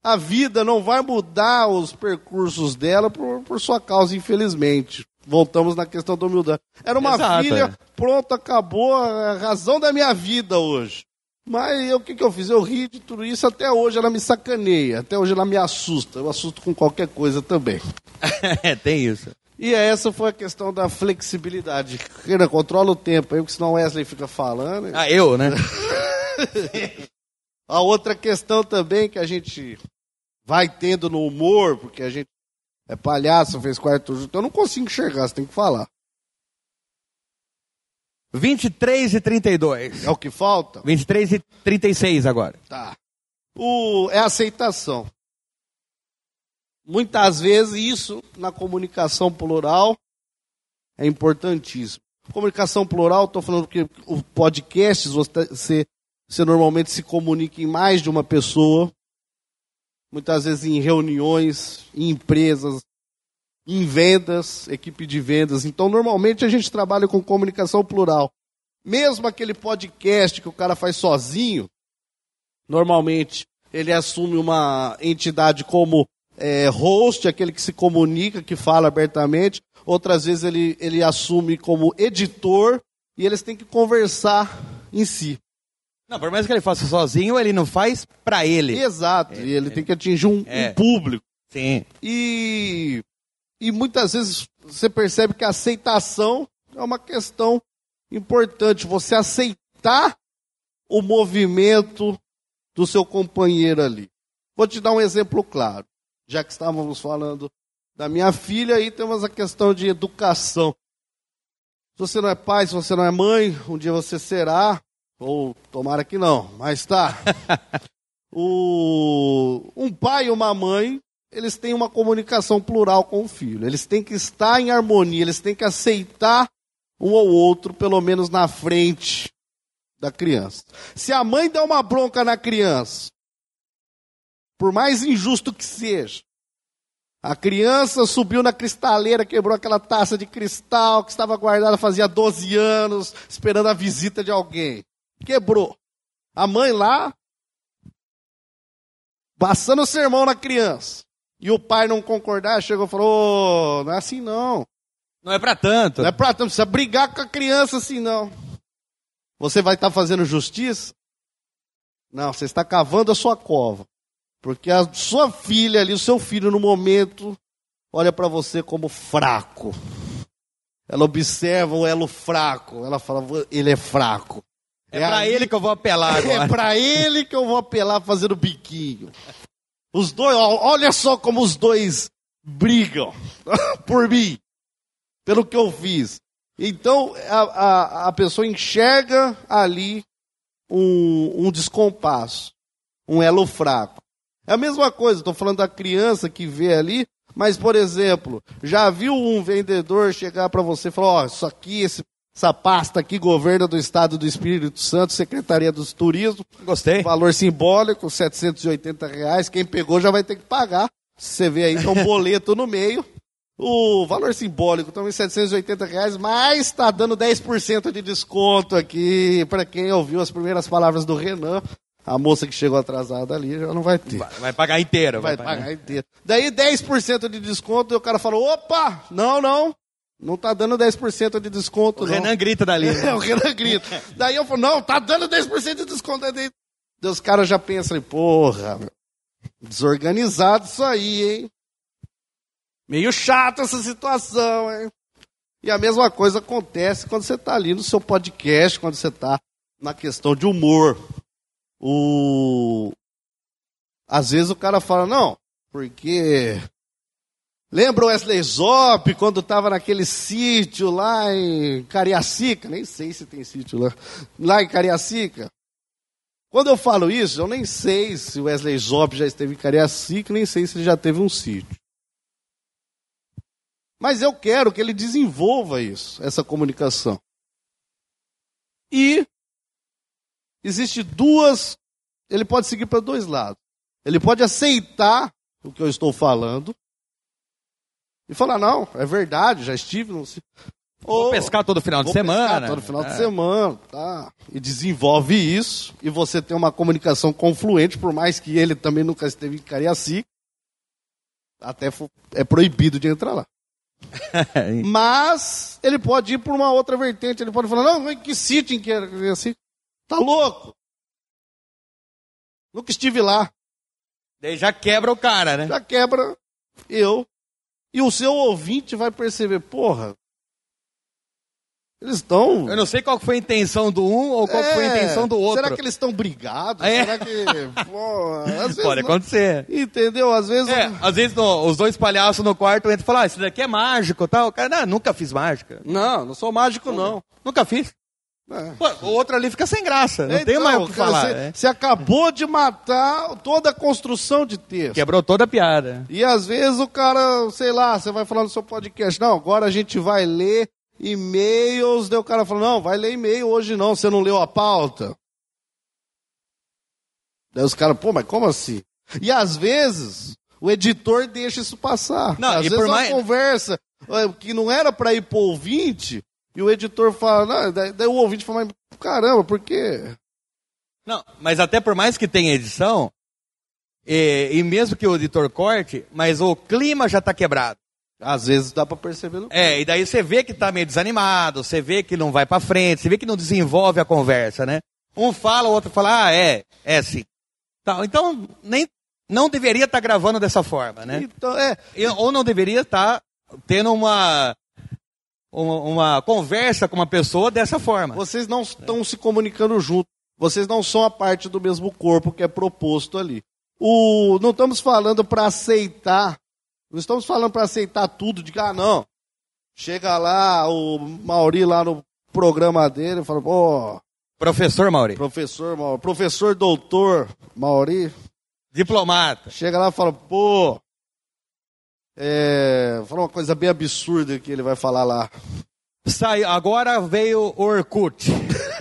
a vida não vai mudar os percursos dela por, por sua causa, infelizmente. Voltamos na questão da humildade. Era uma Exato, filha, é. pronto, acabou a razão da minha vida hoje. Mas o que, que eu fiz? Eu ri de tudo isso, até hoje ela me sacaneia, até hoje ela me assusta. Eu assusto com qualquer coisa também. É, tem isso. E essa foi a questão da flexibilidade. Renan, controla o tempo aí, porque senão o Wesley fica falando. Ah, eu, né? A outra questão também que a gente vai tendo no humor, porque a gente é palhaço, fez quarto junto, eu não consigo enxergar, você tem que falar. 23 e 32. É o que falta? 23 e 36 agora. Tá. O, é aceitação. Muitas vezes isso na comunicação plural é importantíssimo. Comunicação plural, estou falando que o podcast você, você normalmente se comunica em mais de uma pessoa, muitas vezes em reuniões, em empresas, em vendas, equipe de vendas. Então, normalmente a gente trabalha com comunicação plural. Mesmo aquele podcast que o cara faz sozinho, normalmente ele assume uma entidade como é, host, aquele que se comunica, que fala abertamente. Outras vezes ele, ele assume como editor e eles têm que conversar em si. Não, por mais que ele faça sozinho, ele não faz para ele. Exato, É, e ele é. tem que atingir um, É. um público. Sim. E, e muitas vezes você percebe que a aceitação é uma questão importante. Você aceitar o movimento do seu companheiro ali. Vou te dar um exemplo claro. Já que estávamos falando da minha filha, aí temos a questão de educação. Se você não é pai, se você não é mãe, um dia você será, ou tomara que não, mas tá. o, um pai e uma mãe, eles têm uma comunicação plural com o filho. Eles têm que estar em harmonia, eles têm que aceitar um ou outro, pelo menos na frente da criança. Se a mãe der uma bronca na criança, por mais injusto que seja, a criança subiu na cristaleira, quebrou aquela taça de cristal que estava guardada fazia 12 anos, esperando a visita de alguém. Quebrou. A mãe lá, passando o sermão na criança. E o pai não concordar, chegou e falou: "Ô, não é assim não. Não é para tanto. Não é pra tanto, precisa brigar com a criança assim não. Você vai estar fazendo justiça? Não, você está cavando a sua cova. Porque a sua filha ali, o seu filho no momento, olha para você como fraco. Ela observa o elo fraco. Ela fala, ele é fraco. É, pra ali- ele que eu vou apelar é agora. pra ele que eu vou apelar fazendo biquinho. Os dois, olha só como os dois brigam por mim, pelo que eu fiz. Então a, a, a pessoa enxerga ali um, um descompasso, um elo fraco. É a mesma coisa, estou falando da criança que vê ali, mas, por exemplo, já viu um vendedor chegar para você e falar: Ó, isso aqui, esse, essa pasta aqui, governo do Estado do Espírito Santo, Secretaria dos Turismo, Gostei. valor simbólico, 780 reais. Quem pegou já vai ter que pagar. Você vê aí, tem um boleto no meio. O valor simbólico também 780 reais, mas está dando 10% de desconto aqui para quem ouviu as primeiras palavras do Renan. A moça que chegou atrasada ali já não vai ter. Vai, vai pagar inteiro. Vai pagar inteiro. Daí 10% de desconto e o cara falou: opa, não, não, não tá dando 10% de desconto. O não. Renan grita dali. É, o Renan grita. Daí eu falo, não, tá dando 10% de desconto. Daí os caras já pensam, porra, desorganizado isso aí, hein? Meio chato essa situação, hein? E a mesma coisa acontece quando você tá ali no seu podcast, quando você tá na questão de humor. O... Às vezes o cara fala, não, porque Lembra o Wesley Zop quando estava naquele sítio lá em Cariacica? Nem sei se tem sítio lá. Lá em Cariacica. Quando eu falo isso, eu nem sei se o Wesley Zop já esteve em Cariacica, nem sei se ele já teve um sítio. Mas eu quero que ele desenvolva isso, essa comunicação. E existe duas, ele pode seguir para dois lados. Ele pode aceitar o que eu estou falando e falar, não, é verdade, já estive no. Vou Ou- pescar todo final de semana. todo final de É. semana, tá? E desenvolve isso, e você tem uma comunicação confluente, por mais que ele também nunca esteve em Cariacica. Até é proibido de entrar lá. Mas ele pode ir por uma outra vertente, ele pode falar, não, em que sítio em Cariacica? Tá louco? Nunca estive lá. Daí já quebra o cara, né? Já quebra eu. E o seu ouvinte vai perceber, porra. Eles estão. Eu não sei qual foi a intenção do um ou qual foi a intenção do outro. É, Será que eles estão brigados? É. Será que. Vezes Pode não- acontecer. Entendeu? Às vezes. É, às vezes no- os dois palhaços no quarto entram e falam, ah, isso daqui é mágico tal. O cara, não, nunca fiz mágica. Não, não sou mágico, não. Nunca fiz. É. Pô, o outro ali fica sem graça. Não tem Então, mais o que cara, falar. Você, né? você acabou de matar toda a construção de texto. Quebrou toda a piada. E às vezes o cara, sei lá, você vai falar no seu podcast, não, agora a gente vai ler e-mails, daí o cara fala, não, vai ler e-mail hoje não, você não leu a pauta. Daí os caras, pô, mas como assim? E às vezes o editor deixa isso passar. Não, às e vezes por é uma mais- conversa é, que não era pra ir pro ouvinte, e o editor fala, não, daí, daí o ouvinte fala, caramba, por quê? Não, mas até por mais que tenha edição, e, e mesmo que o editor corte, mas o clima já tá quebrado. Às vezes dá pra perceber no É, e daí você vê que tá meio desanimado, você vê que não vai pra frente, você vê que não desenvolve a conversa, né? Um fala, o outro fala, ah, é, é sim. Então, nem, não deveria estar gravando dessa forma, né? Então, é, Ou não deveria estar tendo uma, uma, uma conversa com uma pessoa dessa forma. Vocês não estão se comunicando junto. Vocês não são a parte do mesmo corpo que é proposto ali. O, não estamos falando para aceitar. Não estamos falando para aceitar tudo de ah, não. Chega lá, o Mauri lá no programa dele fala, pô, Professor Mauri, professor Mauri, professor doutor Mauri, diplomata. chega lá e fala, pô, é, fala uma coisa bem absurda que ele vai falar lá. Saiu, agora veio o Orkut.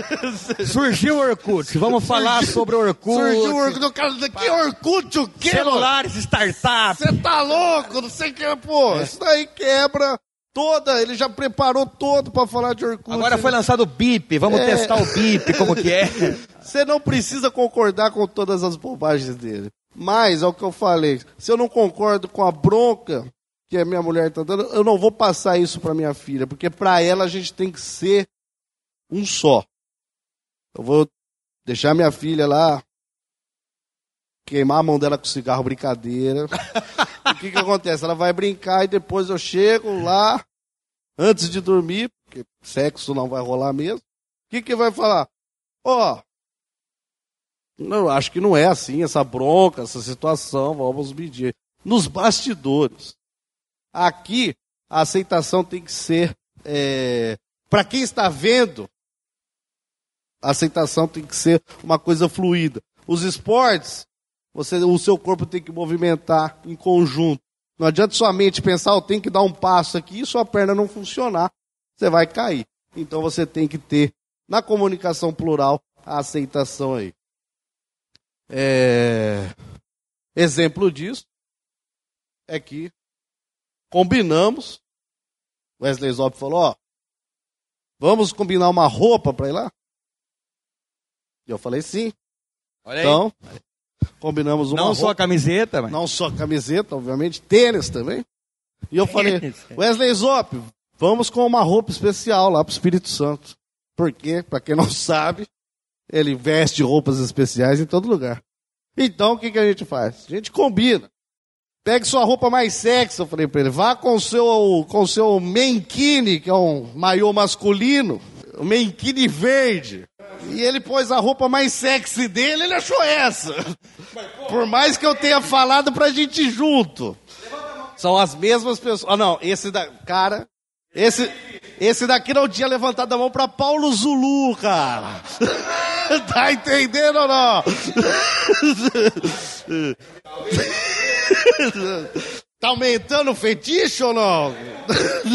Surgiu o Orkut. Vamos falar sobre o Orkut. Surgiu o Orkut, cara, que Orkut, o quê? Celulares, startups. Você tá louco? Não sei o que, pô. Isso daí quebra toda. Ele já preparou todo pra falar de Orkut. Agora foi Ele- lançado o BIP. Vamos É. testar o BIP, como que é. Você não precisa concordar com todas as bobagens dele. Mas, é o que eu falei. Se eu não concordo com a bronca que a minha mulher tá dando, eu não vou passar isso pra minha filha. Porque pra ela a gente tem que ser um só. Eu vou deixar minha filha lá. Queimar a mão dela com cigarro, brincadeira. o que que acontece? Ela vai brincar e depois eu chego lá, antes de dormir, porque sexo não vai rolar mesmo. O que que vai falar? Ó, não, acho que não é assim, essa bronca, essa situação, vamos medir. Nos bastidores. Aqui, a aceitação tem que ser. Para quem está vendo, a aceitação tem que ser uma coisa fluida. Os esportes, você, o seu corpo tem que movimentar em conjunto. Não adianta somente pensar, eu tenho que dar um passo aqui e sua perna não funcionar. Você vai cair. Então você tem que ter, na comunicação plural, a aceitação aí. É, Exemplo disso é que combinamos. Wesley Zop falou: ó, vamos combinar uma roupa para ir lá? E eu falei: sim. Olha aí. Então, combinamos uma não roupa. só camiseta, mas... Não só camiseta, obviamente, tênis também. E eu falei, Tênis. Wesley Zop, vamos com uma roupa especial lá pro Espírito Santo. Porque, para quem não sabe, ele veste roupas especiais em todo lugar. Então, o que, que a gente faz? A gente combina. Pegue sua roupa mais sexy, eu falei pra ele. Vá com seu, com seu mankini, que é um maiô masculino. O mankini verde. E ele pôs a roupa mais sexy dele, ele achou essa. Por mais que eu tenha falado pra gente ir junto. São as mesmas pessoas. Ah, não, esse da. Cara, esse, esse daqui não tinha levantado a mão pra Paulo Zulu, cara. tá entendendo ou não? Tá aumentando o fetiche ou não?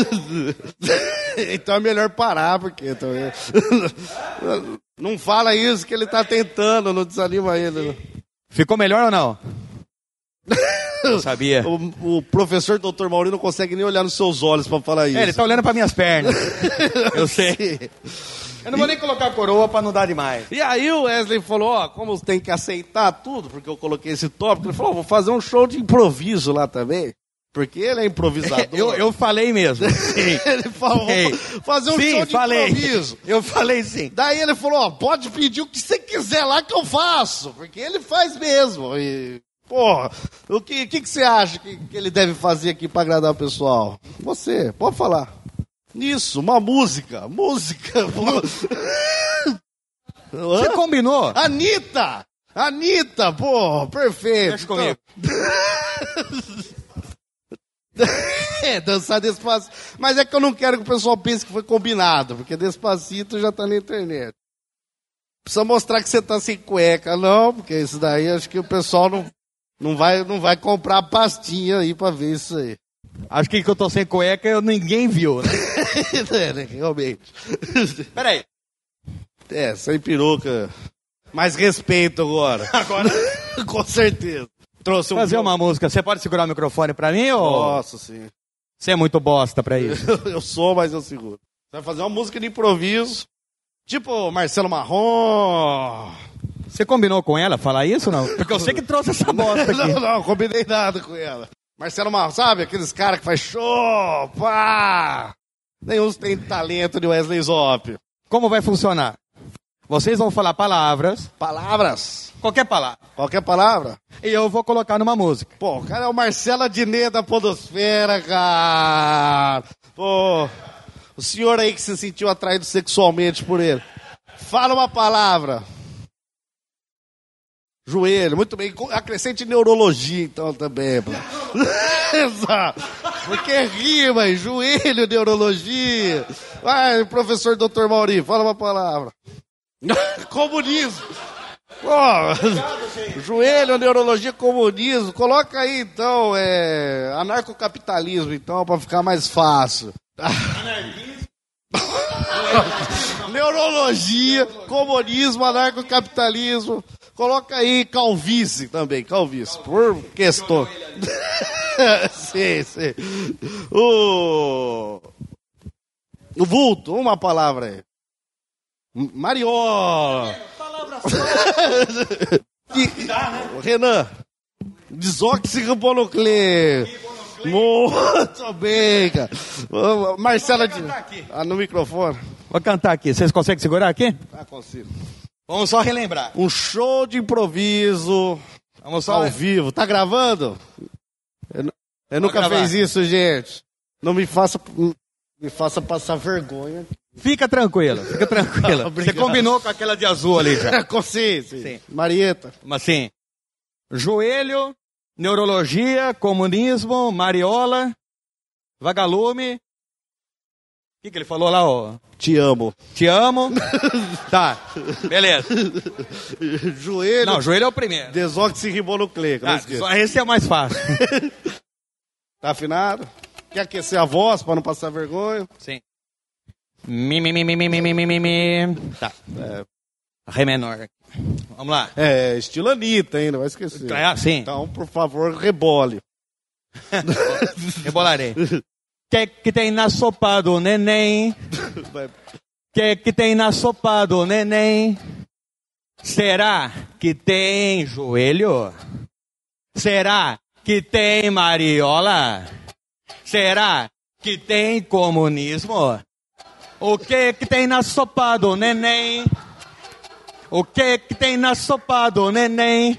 então é melhor parar, porque também. Não fala isso que ele tá tentando, não desanima ele. Ficou melhor ou não? Eu sabia. O, o professor Dr. Mauri não consegue nem olhar nos seus olhos pra falar isso. É, ele tá olhando pra minhas pernas. Eu sei. Eu não vou nem colocar a coroa pra não dar demais. E aí o Wesley falou, ó, como tem que aceitar tudo, porque eu coloquei esse tópico, ele falou, ó, vou fazer um show de improviso lá também. Porque ele é improvisador. Eu, eu falei mesmo. Sim. Ele falou, Sim. fazer um sim, show de falei. improviso. Eu falei sim. Daí ele falou, ó, pode pedir o que você quiser lá que eu faço. Porque ele faz mesmo. E, porra, o que, que, que você acha que, que ele deve fazer aqui pra agradar o pessoal? Você, pode falar. Isso, uma música. Música. Você combinou? Anitta! Anitta, pô, perfeito. Deixa comigo. É, dançar despacito. Mas é que eu não quero que o pessoal pense que foi combinado, porque despacito já tá na internet. Precisa mostrar que você tá sem cueca, não, porque isso daí acho que o pessoal não, não, vai, não vai comprar pastinha aí pra ver isso aí. Acho que que eu tô sem cueca ninguém viu, né? é, né, realmente. Peraí. É, sem peruca. Mais respeito agora. Agora. Com certeza. Trouxe um. Fazer uma música. Você pode segurar o microfone pra mim ou Nossa, sim. você é muito bosta pra isso? Eu sou, mas eu seguro. Você vai fazer uma música de improviso. Tipo Marcelo Marrom. Você combinou com ela falar isso ou não? Porque eu sei que trouxe essa bosta aqui. Não, não, combinei nada com ela. Marcelo Marrom, sabe? Aqueles caras que faz show, pá. Nenhum tem talento de Wesley Zop. Como vai funcionar? Vocês vão falar palavras, Palavras. qualquer palavra, Qualquer palavra. e eu vou colocar numa música. Pô, o cara é o Marcelo Adnet da Podosfera, cara. Pô, o senhor aí que se sentiu atraído sexualmente por ele. Fala uma palavra. Joelho, muito bem. Acrescente neurologia, então, também. Exato. Porque rima, hein? joelho, neurologia. Vai, professor Dr. Mauri, fala uma palavra. Comunismo. Pô, joelho, neurologia, comunismo. Coloca aí, então, é, anarcocapitalismo, então, para ficar mais fácil. Neurologia, comunismo, anarcocapitalismo. Coloca aí calvície também, calvície, por questão. sim, sim. O... o vulto, uma palavra aí. Mariola. Que- Renan, desoxirribonucleico. Muito bem, cara. Marcela, de... ah, no microfone. Vou cantar aqui. Vocês conseguem segurar aqui? Ah, consigo. Vamos só relembrar. Um show de improviso Vamos só. ao vivo. Tá gravando? Eu, eu nunca gravar. fiz isso, gente. Não me faça, me faça passar vergonha. Fica tranquilo, fica tranquilo. Você combinou com aquela de azul ali já. Consciência. Sim. Marieta. Mas assim, joelho, neurologia, comunismo, mariola, vagalume. O que, que ele falou lá, ó? Te amo. Te amo. tá. Beleza. joelho. Não, joelho é o primeiro. Desoxirribonucleico. Ah, só esse é mais fácil. tá afinado? Quer aquecer a voz para não passar vergonha? Sim. Mi, mi, mi, mi, mi, mi, mi, mi. Tá. É. Ré menor. Vamos lá. É, estilo Anitta ainda, vai esquecer. Ah, sim. Então, por favor, rebole. Rebolarei. Que que tem na sopa do neném? Que que tem na sopa do neném? Será que tem joelho? Será que tem mariola? Será que tem comunismo? O que que tem na sopa do neném? O que que tem na sopa do neném?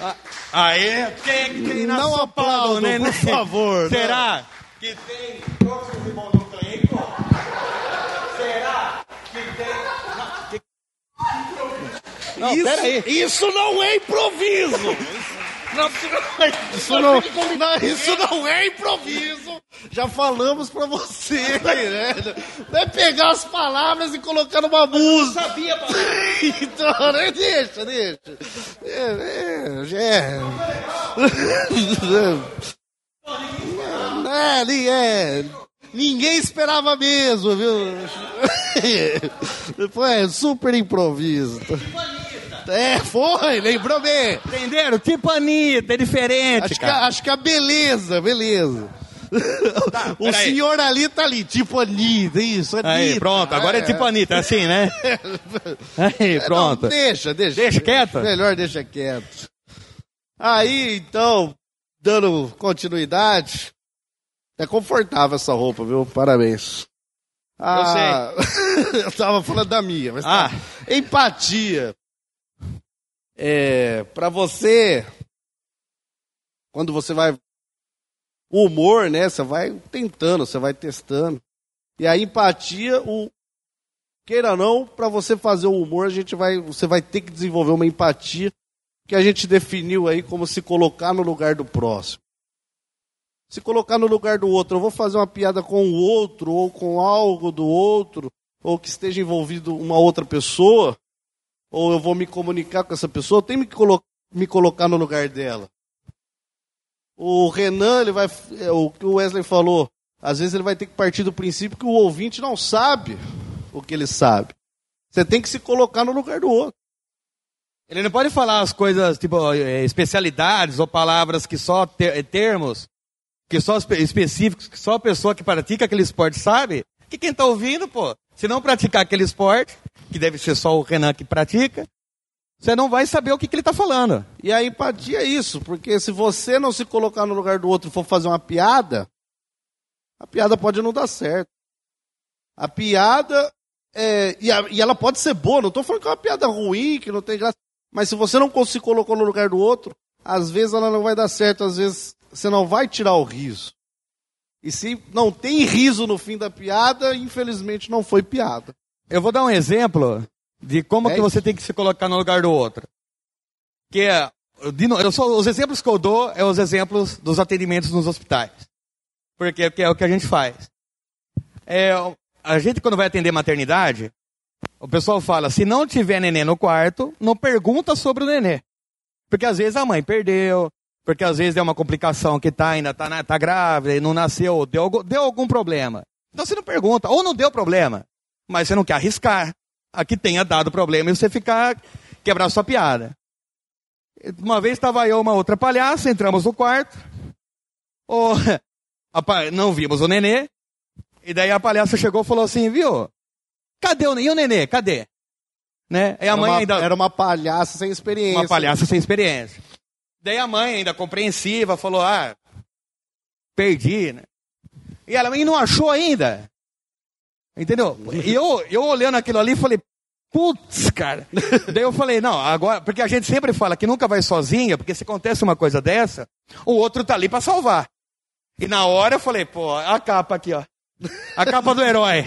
Ah, Aí, o que que tem na Não sopa aplaudam, do neném? por favor, Será que tem tóxico ribonucleico? Será que tem... Não, que- Não, isso, peraí. isso não é improviso! Isso não, não, isso não é improviso. Já falamos pra você, né? Não é pegar as palavras e colocar numa música. Sabia, papai. Então, né? deixa, deixa. É, é, é. É, nem é. Ninguém esperava mesmo, viu? Foi super improviso. É, foi, lembrou bem. Entenderam? Tipo Anitta, é diferente, Acho que, cara. acho que a beleza, beleza. o peraí. senhor ali tá ali, tipo Anitta, isso, Anitta. Aí, pronto, agora é tipo Anitta, é assim, né? Aí, pronto. Não, deixa, deixa. Deixa quieto? Melhor deixa quieto. Aí, então, dando continuidade, é confortável essa roupa, viu? Parabéns. Ah, eu tava falando da minha, mas Ah. tá. empatia. É, para você, quando você vai o humor, né? Você vai tentando, você vai testando. E a empatia, o queira ou não, para você fazer o humor, a gente vai, você vai ter que desenvolver uma empatia que a gente definiu aí como se colocar no lugar do próximo. Se colocar no lugar do outro, eu vou fazer uma piada com o outro ou com algo do outro, ou que esteja envolvido uma outra pessoa, ou eu vou me comunicar com essa pessoa, tenho que colo me colocar no lugar dela. O Renan, ele vai, é, o que o Wesley falou, às vezes ele vai ter que partir do princípio que o ouvinte não sabe o que ele sabe. Você tem que se colocar no lugar do outro. Ele não pode falar as coisas, tipo, eh, especialidades ou palavras que só, ter- termos, que só espe- específicos, que só a pessoa que pratica aquele esporte sabe. Que quem tá ouvindo, pô, se não praticar aquele esporte, que deve ser só o Renan que pratica, você não vai saber o que, que ele tá falando. E a empatia é isso, porque se você não se colocar no lugar do outro e for fazer uma piada, a piada pode não dar certo. A piada, é, e, a- e ela pode ser boa, não estou falando que é uma piada ruim, que não tem graça, mas se você não se colocou no lugar do outro, às vezes ela não vai dar certo, às vezes você não vai tirar o riso. E se não tem riso no fim da piada, infelizmente não foi piada. Eu vou dar um exemplo de como É que você tem que se colocar no lugar do outro. Que é, eu sou, os exemplos que eu dou é os exemplos dos atendimentos nos hospitais. Porque que é o que a gente faz. É, a gente quando vai atender maternidade, o pessoal fala, se não tiver nenê no quarto, não pergunta sobre o nenê. Porque às vezes a mãe perdeu, porque às vezes é uma complicação que tá, ainda tá, na- tá grávida e não nasceu, deu, deu algum problema. Então você não pergunta, ou não deu problema, mas você não quer arriscar a que tenha dado problema e você ficar, quebrar sua piada. Uma vez estava eu uma outra palhaça, entramos no quarto, a não vimos o nenê, e daí a palhaça chegou e falou assim, viu, cadê o? E o nenê, cadê? Né? E a Era mãe uma, ainda... era uma palhaça sem experiência. Uma palhaça sem experiência. Daí a mãe, ainda compreensiva, falou: Ah, perdi, né? E ela, e não achou ainda? Entendeu? E eu, eu olhando aquilo ali, falei: Putz, cara. Daí eu falei: Não, agora, porque a gente sempre fala que nunca vai sozinha, porque se acontece uma coisa dessa, o outro tá ali pra salvar. E na hora eu falei: Pô, a capa aqui, ó. A capa do herói.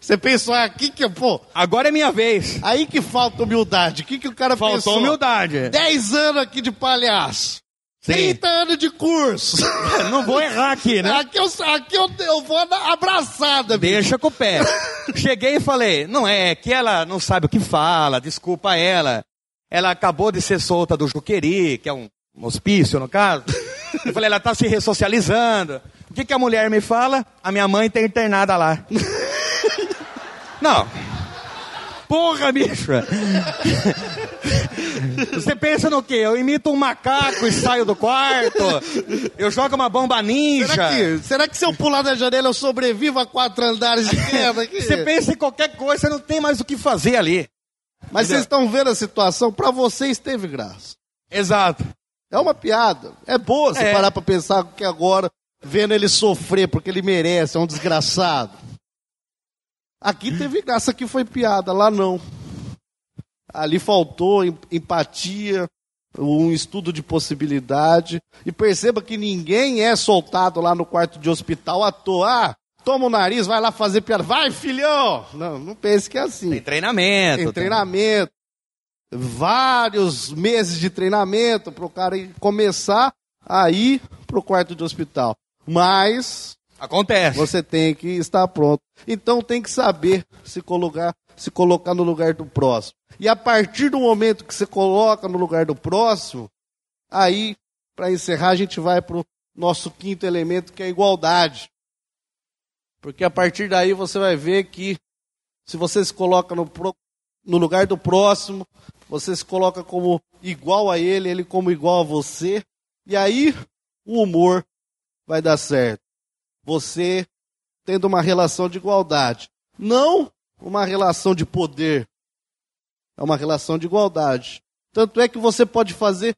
Você pensou, ah, aqui que, pô, Agora é minha vez. aí que falta humildade. O que, que o cara Faltou pensou? humildade. 10 anos aqui de palhaço. Sim. 30 anos de curso. Não vou errar aqui, né? Aqui, eu, aqui eu, eu vou na abraçada, bicho. Deixa com o pé. Cheguei e falei, não é, é que ela não sabe o que fala, desculpa ela. Ela acabou de ser solta do Juqueri, que é um hospício no caso. Eu falei, ela tá se ressocializando. O que, que a mulher me fala? A minha mãe tá internada lá. Não. Porra, bicho. Você pensa no quê? Eu imito um macaco e saio do quarto? Eu jogo uma bomba ninja? Será que, será que se eu pular da janela eu sobrevivo a quatro andares de queda aqui? Você pensa em qualquer coisa, você não tem mais o que fazer ali. Mas vocês estão vendo a situação, pra vocês teve graça. Exato. É uma piada. É boa você É. parar pra pensar que agora, vendo ele sofrer, porque ele merece, é um desgraçado. Aqui teve graça, aqui foi piada, lá não. Ali faltou em- empatia, um estudo de possibilidade. E perceba que ninguém é soltado lá no quarto de hospital à toa. Ah, toma o nariz, vai lá fazer piada. Vai, filhão! Não, não pense que é assim. Tem treinamento. Tem tem- treinamento. Vários meses de treinamento para o cara começar a ir para o quarto de hospital. Mas Acontece. você tem que estar pronto. Então tem que saber se colocar, se colocar no lugar do próximo. E a partir do momento que você coloca no lugar do próximo, aí, para encerrar, a gente vai para o nosso quinto elemento, que é a igualdade. Porque a partir daí você vai ver que se você se coloca no, no lugar do próximo, você se coloca como igual a ele, ele como igual a você, e aí o humor vai dar certo. Você tendo uma relação de igualdade. Não uma relação de poder. É uma relação de igualdade. Tanto é que você pode fazer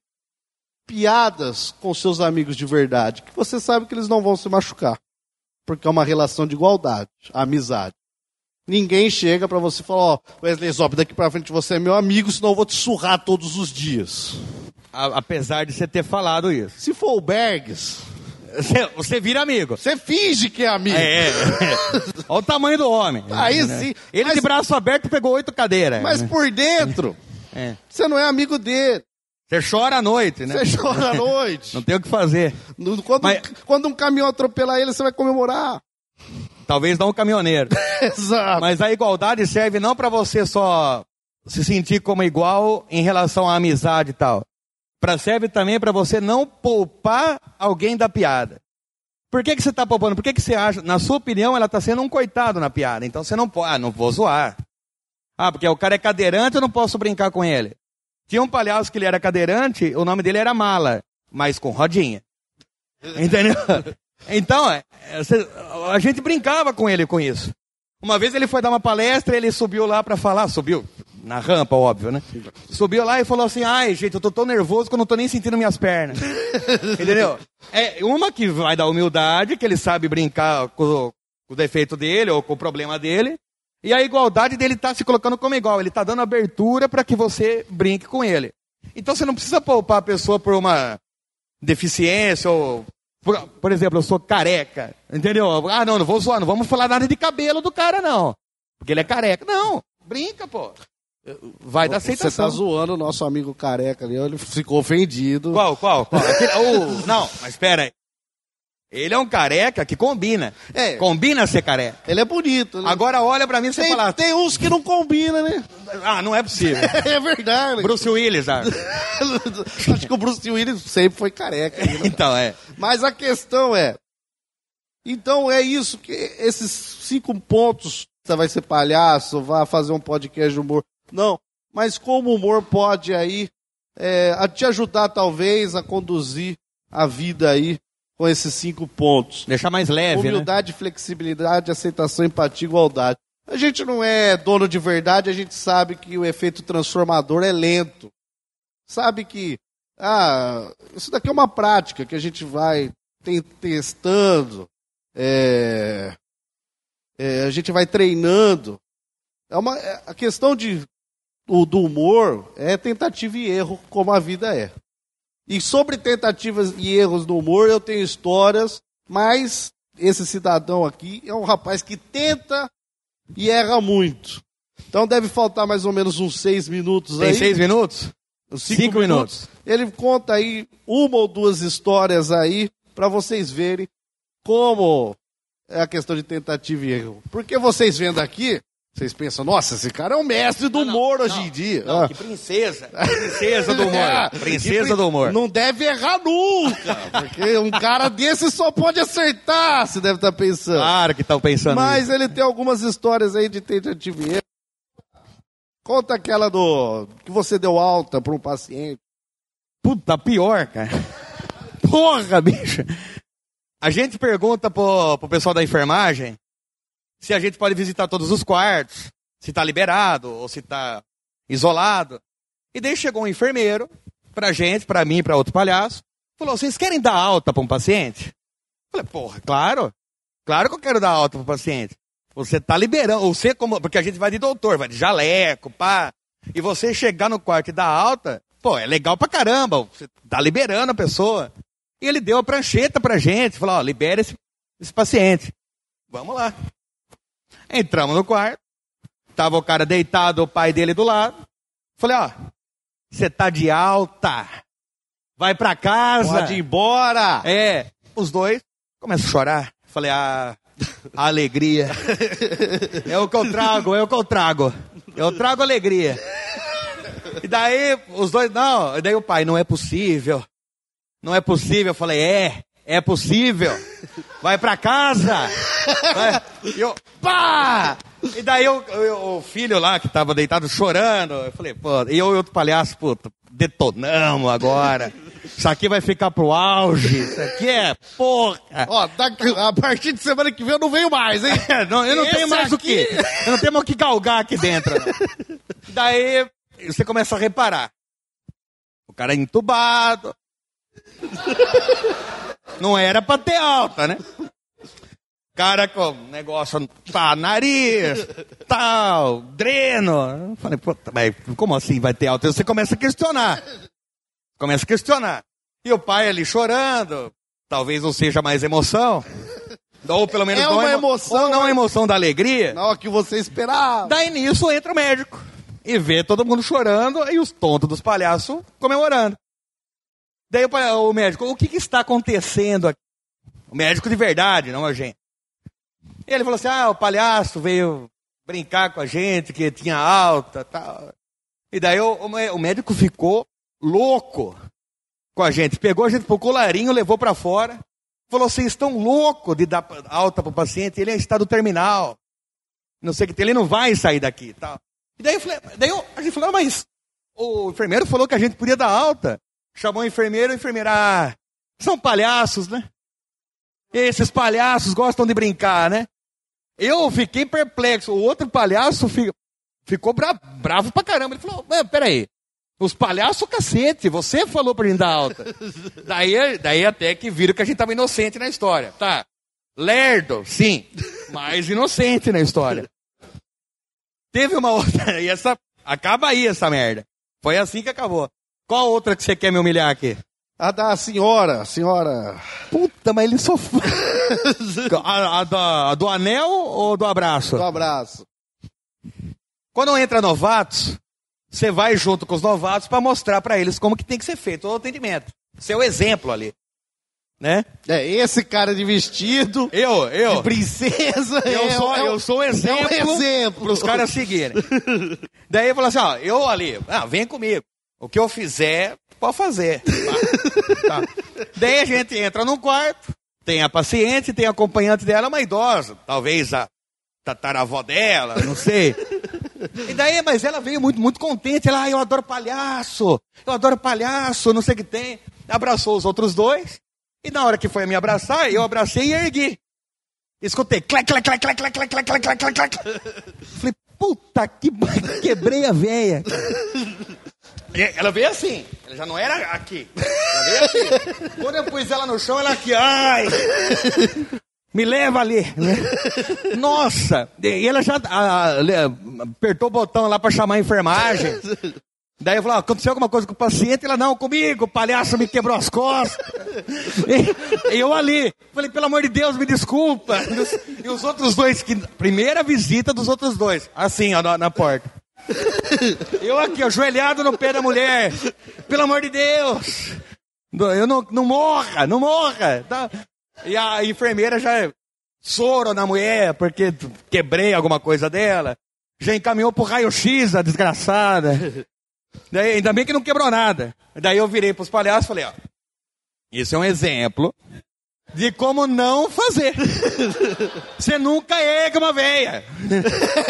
piadas com seus amigos de verdade, que você sabe que eles não vão se machucar, porque é uma relação de igualdade, amizade. Ninguém chega para você e fala, ó, Wesley Zop, daqui para frente você é meu amigo, senão eu vou te surrar todos os dias. A- apesar de você ter falado isso. Se for o Bergs, Você, você vira amigo. você finge que é amigo. É, é. Olha o tamanho do homem. Aí né? sim, Ele mas- de braço aberto pegou oito cadeiras. Mas né? por dentro, É. você não é amigo dele. Você chora à noite, né? Você chora à noite. Não tem o que fazer. Quando, Mas- quando um caminhão atropelar ele, você vai comemorar. Talvez não um caminhoneiro. Exato. Mas a igualdade serve não para você só se sentir como igual em relação à amizade e tal. Pra, serve também para você não poupar alguém da piada. Por que, que você está poupando? Por que, que você acha, na sua opinião, ela está sendo um coitado na piada? Então você não pode, ah, não vou zoar. Ah, porque o cara é cadeirante, eu não posso brincar com ele. Tinha um palhaço que ele era cadeirante, o nome dele era Mala, mas com rodinha. Entendeu? Então, é, é, a gente brincava com ele com isso. Uma vez ele foi dar uma palestra, ele subiu lá para falar, subiu na rampa, óbvio, né? Subiu lá e falou assim: "Ai, gente, eu tô tão nervoso que eu não tô nem sentindo minhas pernas". Entendeu? É uma que vai dar humildade, que ele sabe brincar com, o- com o defeito dele ou com o problema dele, e a igualdade dele tá se colocando como igual, ele tá dando abertura para que você brinque com ele. Então você não precisa poupar a pessoa por uma deficiência ou por, por exemplo, eu sou careca, entendeu? Ah, não, não vou zoar, não vamos falar nada de cabelo do cara, não. Porque ele é careca. Não, brinca, pô. Vai dar Você aceitação. tá zoando o nosso amigo careca ali, ele ficou ofendido. Qual, qual, qual? Aquele- o- não, mas espera aí. Ele é um careca que combina. É. Combina ser careca. Ele é bonito, né? Agora olha pra mim e você tem, fala, tem uns que não combinam, né? ah, não é possível. É verdade. Bruce Willis, ah. Acho que o Bruce Willis sempre foi careca. né? Então, é. Mas a questão é. Então é isso que esses cinco pontos. Você vai ser palhaço, vai fazer um podcast de humor. Não. Mas como o humor pode aí é, a te ajudar, talvez, a conduzir a vida aí com esses cinco pontos. Deixar mais leve, né? Humildade, flexibilidade, aceitação, empatia igualdade. A gente não é dono de verdade, a gente sabe que o efeito transformador é lento. Sabe que, ah, isso daqui é uma prática que a gente vai te- testando, é, é, a gente vai treinando. É uma, é- a questão de, o- do humor é tentativa e erro, como a vida é. E sobre tentativas e erros no humor, eu tenho histórias, mas esse cidadão aqui é um rapaz que tenta e erra muito. Então deve faltar mais ou menos uns seis minutos Tem aí. seis minutos? uns cinco minutos. Ele conta aí uma ou duas histórias aí para vocês verem como é a questão de tentativa e erro. Porque vocês vendo aqui, vocês pensam, nossa, esse cara é um mestre do humor hoje em dia. Não, Ah. que princesa. Princesa do humor. É, Princesa do humor. Não deve errar nunca, porque um cara desse só pode acertar, você deve estar pensando. Claro que estão pensando Mas nisso. ele tem algumas histórias aí de tentativa e. Conta aquela do que você deu alta para um paciente. Puta, pior, cara. Porra, bicho. A gente pergunta pro, pro pessoal da enfermagem se a gente pode visitar todos os quartos, se tá liberado ou se tá isolado. E daí chegou um enfermeiro pra gente, pra mim, pra outro palhaço, falou: "Vocês querem dar alta pra um paciente?" Falei: "Porra, claro. Claro que eu quero dar alta pro paciente. Você tá liberando, você como, porque a gente vai de doutor, vai de jaleco, pá. E você chegar no quarto e dar alta, pô, é legal pra caramba. Você tá liberando a pessoa. E ele deu a prancheta pra gente, falou, ó, libera esse, esse paciente. Vamos lá. Entramos no quarto. Tava o cara deitado, o pai dele do lado. Falei, ó, você tá de alta. Vai pra casa. Pode ir embora! É, os dois começam a chorar. Falei, ah, a alegria. É o que eu trago, é o que eu trago. Eu trago alegria. E daí, os dois, não, e daí o pai, não é possível. Não é possível. Eu falei, é, é possível. Vai pra casa. Vai. E eu, pá! E daí eu, eu- o filho lá que tava deitado chorando, eu falei, pô, e eu e outro palhaço, puta, detonamos agora. Isso aqui vai ficar pro auge. Isso aqui é porra. Ó, daqui- a partir de semana que vem eu não venho mais, hein? É, não, eu não Esse tenho mais o aqui- quê? Eu não tenho mais o que galgar aqui dentro. não. Daí você começa a reparar. O cara é entubado, Não era pra ter alta, né? Cara com negócio, tá, nariz, tal, dreno. Eu falei, puta, mas como assim vai ter alta? Você começa a questionar. Começa a questionar. E o pai ali chorando, talvez não seja mais emoção. Ou pelo menos É não uma emo- emoção, Ou não né? a emoção da alegria. Na hora que você esperava. Daí nisso entra o médico. E vê todo mundo chorando e os tontos dos palhaços comemorando. Daí o, o médico, o que, que está acontecendo aqui? O médico de verdade, não a gente. Ele falou assim: ah, o palhaço veio brincar com a gente, que tinha alta tal. E daí o, o mé- o médico ficou louco com a gente. Pegou a gente pro colarinho, levou para fora. Falou: vocês estão loucos de dar alta pro paciente, ele é estado terminal não sei o que tem, ele não vai sair daqui tal. E daí, eu falei, daí eu- a gente falou, "Ah, mas o enfermeiro falou que a gente podia dar alta. Chamou o enfermeiro, a enfermeira, ah, são palhaços, né? Esses palhaços gostam de brincar, né? Eu fiquei perplexo. O outro palhaço fi- ficou bra- bravo pra caramba. Ele falou, "Mas, peraí, os palhaços, cacete, você falou pra gente dar alta. daí, daí até que viram que a gente tava inocente na história. Tá, lerdo, sim, mas inocente na história. Teve uma outra, e essa, acaba aí essa merda. Foi assim que acabou. Qual outra que você quer me humilhar aqui? A da senhora, senhora. Puta, mas ele sofreu. a, a da- a do anel ou do abraço? Um abraço. Quando entra novatos, você vai junto com os novatos para mostrar para eles como que tem que ser feito o atendimento. Seu exemplo ali. Né? É, esse cara de vestido, Eu, eu. de princesa. Eu é, sou, é, eu sou um exemplo, é um exemplo. para os caras seguirem. Daí eu falo assim, ó, eu ali, ah, vem comigo. O que eu fizer, pode fazer. Tá? Tá. Daí a gente entra num quarto, tem a paciente, tem a acompanhante dela, uma idosa, talvez a tataravó dela, não sei. E daí, mas ela veio muito, muito contente. Ela, ah, eu adoro palhaço, eu adoro palhaço, não sei o que tem. Abraçou os outros dois. E na hora que foi me abraçar, eu abracei e ergui. Escutei, clac, clac, clac, clac, clac, clac, clac, clac, clac, clac. Falei, puta que quebrei a veia. E Ela veio assim, ela já não era aqui. Ela veio assim. Quando eu pus ela no chão, ela aqui, ai. Me leva ali. né? Nossa! E ela já ah, le- apertou o botão lá pra chamar a enfermagem. Daí eu falei, aconteceu alguma coisa com o paciente? Ela, não, comigo, o palhaço me quebrou as costas. E, e eu ali, falei, pelo amor de Deus, me desculpa. E os outros dois, que, primeira visita dos outros dois, assim, ó, na, na porta. Eu aqui, ajoelhado no pé da mulher. Pelo amor de Deus. Eu não, não morra, não morra. Tá? E a enfermeira já soro na mulher, porque quebrei alguma coisa dela. Já encaminhou pro raio-x, a desgraçada. Daí, ainda bem que não quebrou nada. Daí eu virei pros palhaços e falei, ó. Isso é um exemplo de como não fazer. Você nunca ergue uma veia.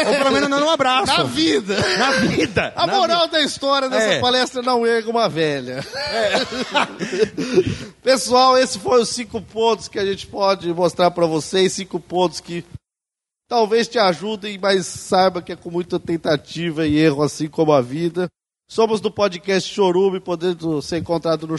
Ou pelo menos não num abraço. Na vida. Na vida. A na moral da história dessa É. palestra é não erga uma velha. Pessoal, esses foram os cinco pontos que a gente pode mostrar para vocês. Cinco pontos que talvez te ajudem, mas saiba que é com muita tentativa e erro, assim como a vida. Somos do podcast Chorume, podendo ser encontrado no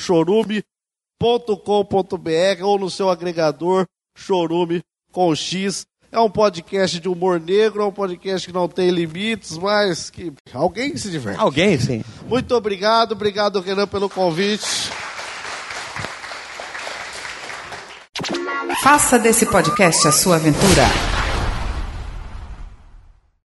chorume.com.br ou no seu agregador Chorume com X. É um podcast de humor negro, é um podcast que não tem limites, mas que alguém se diverte. Alguém, sim. Muito obrigado, obrigado Renan pelo convite. Faça desse podcast a sua aventura.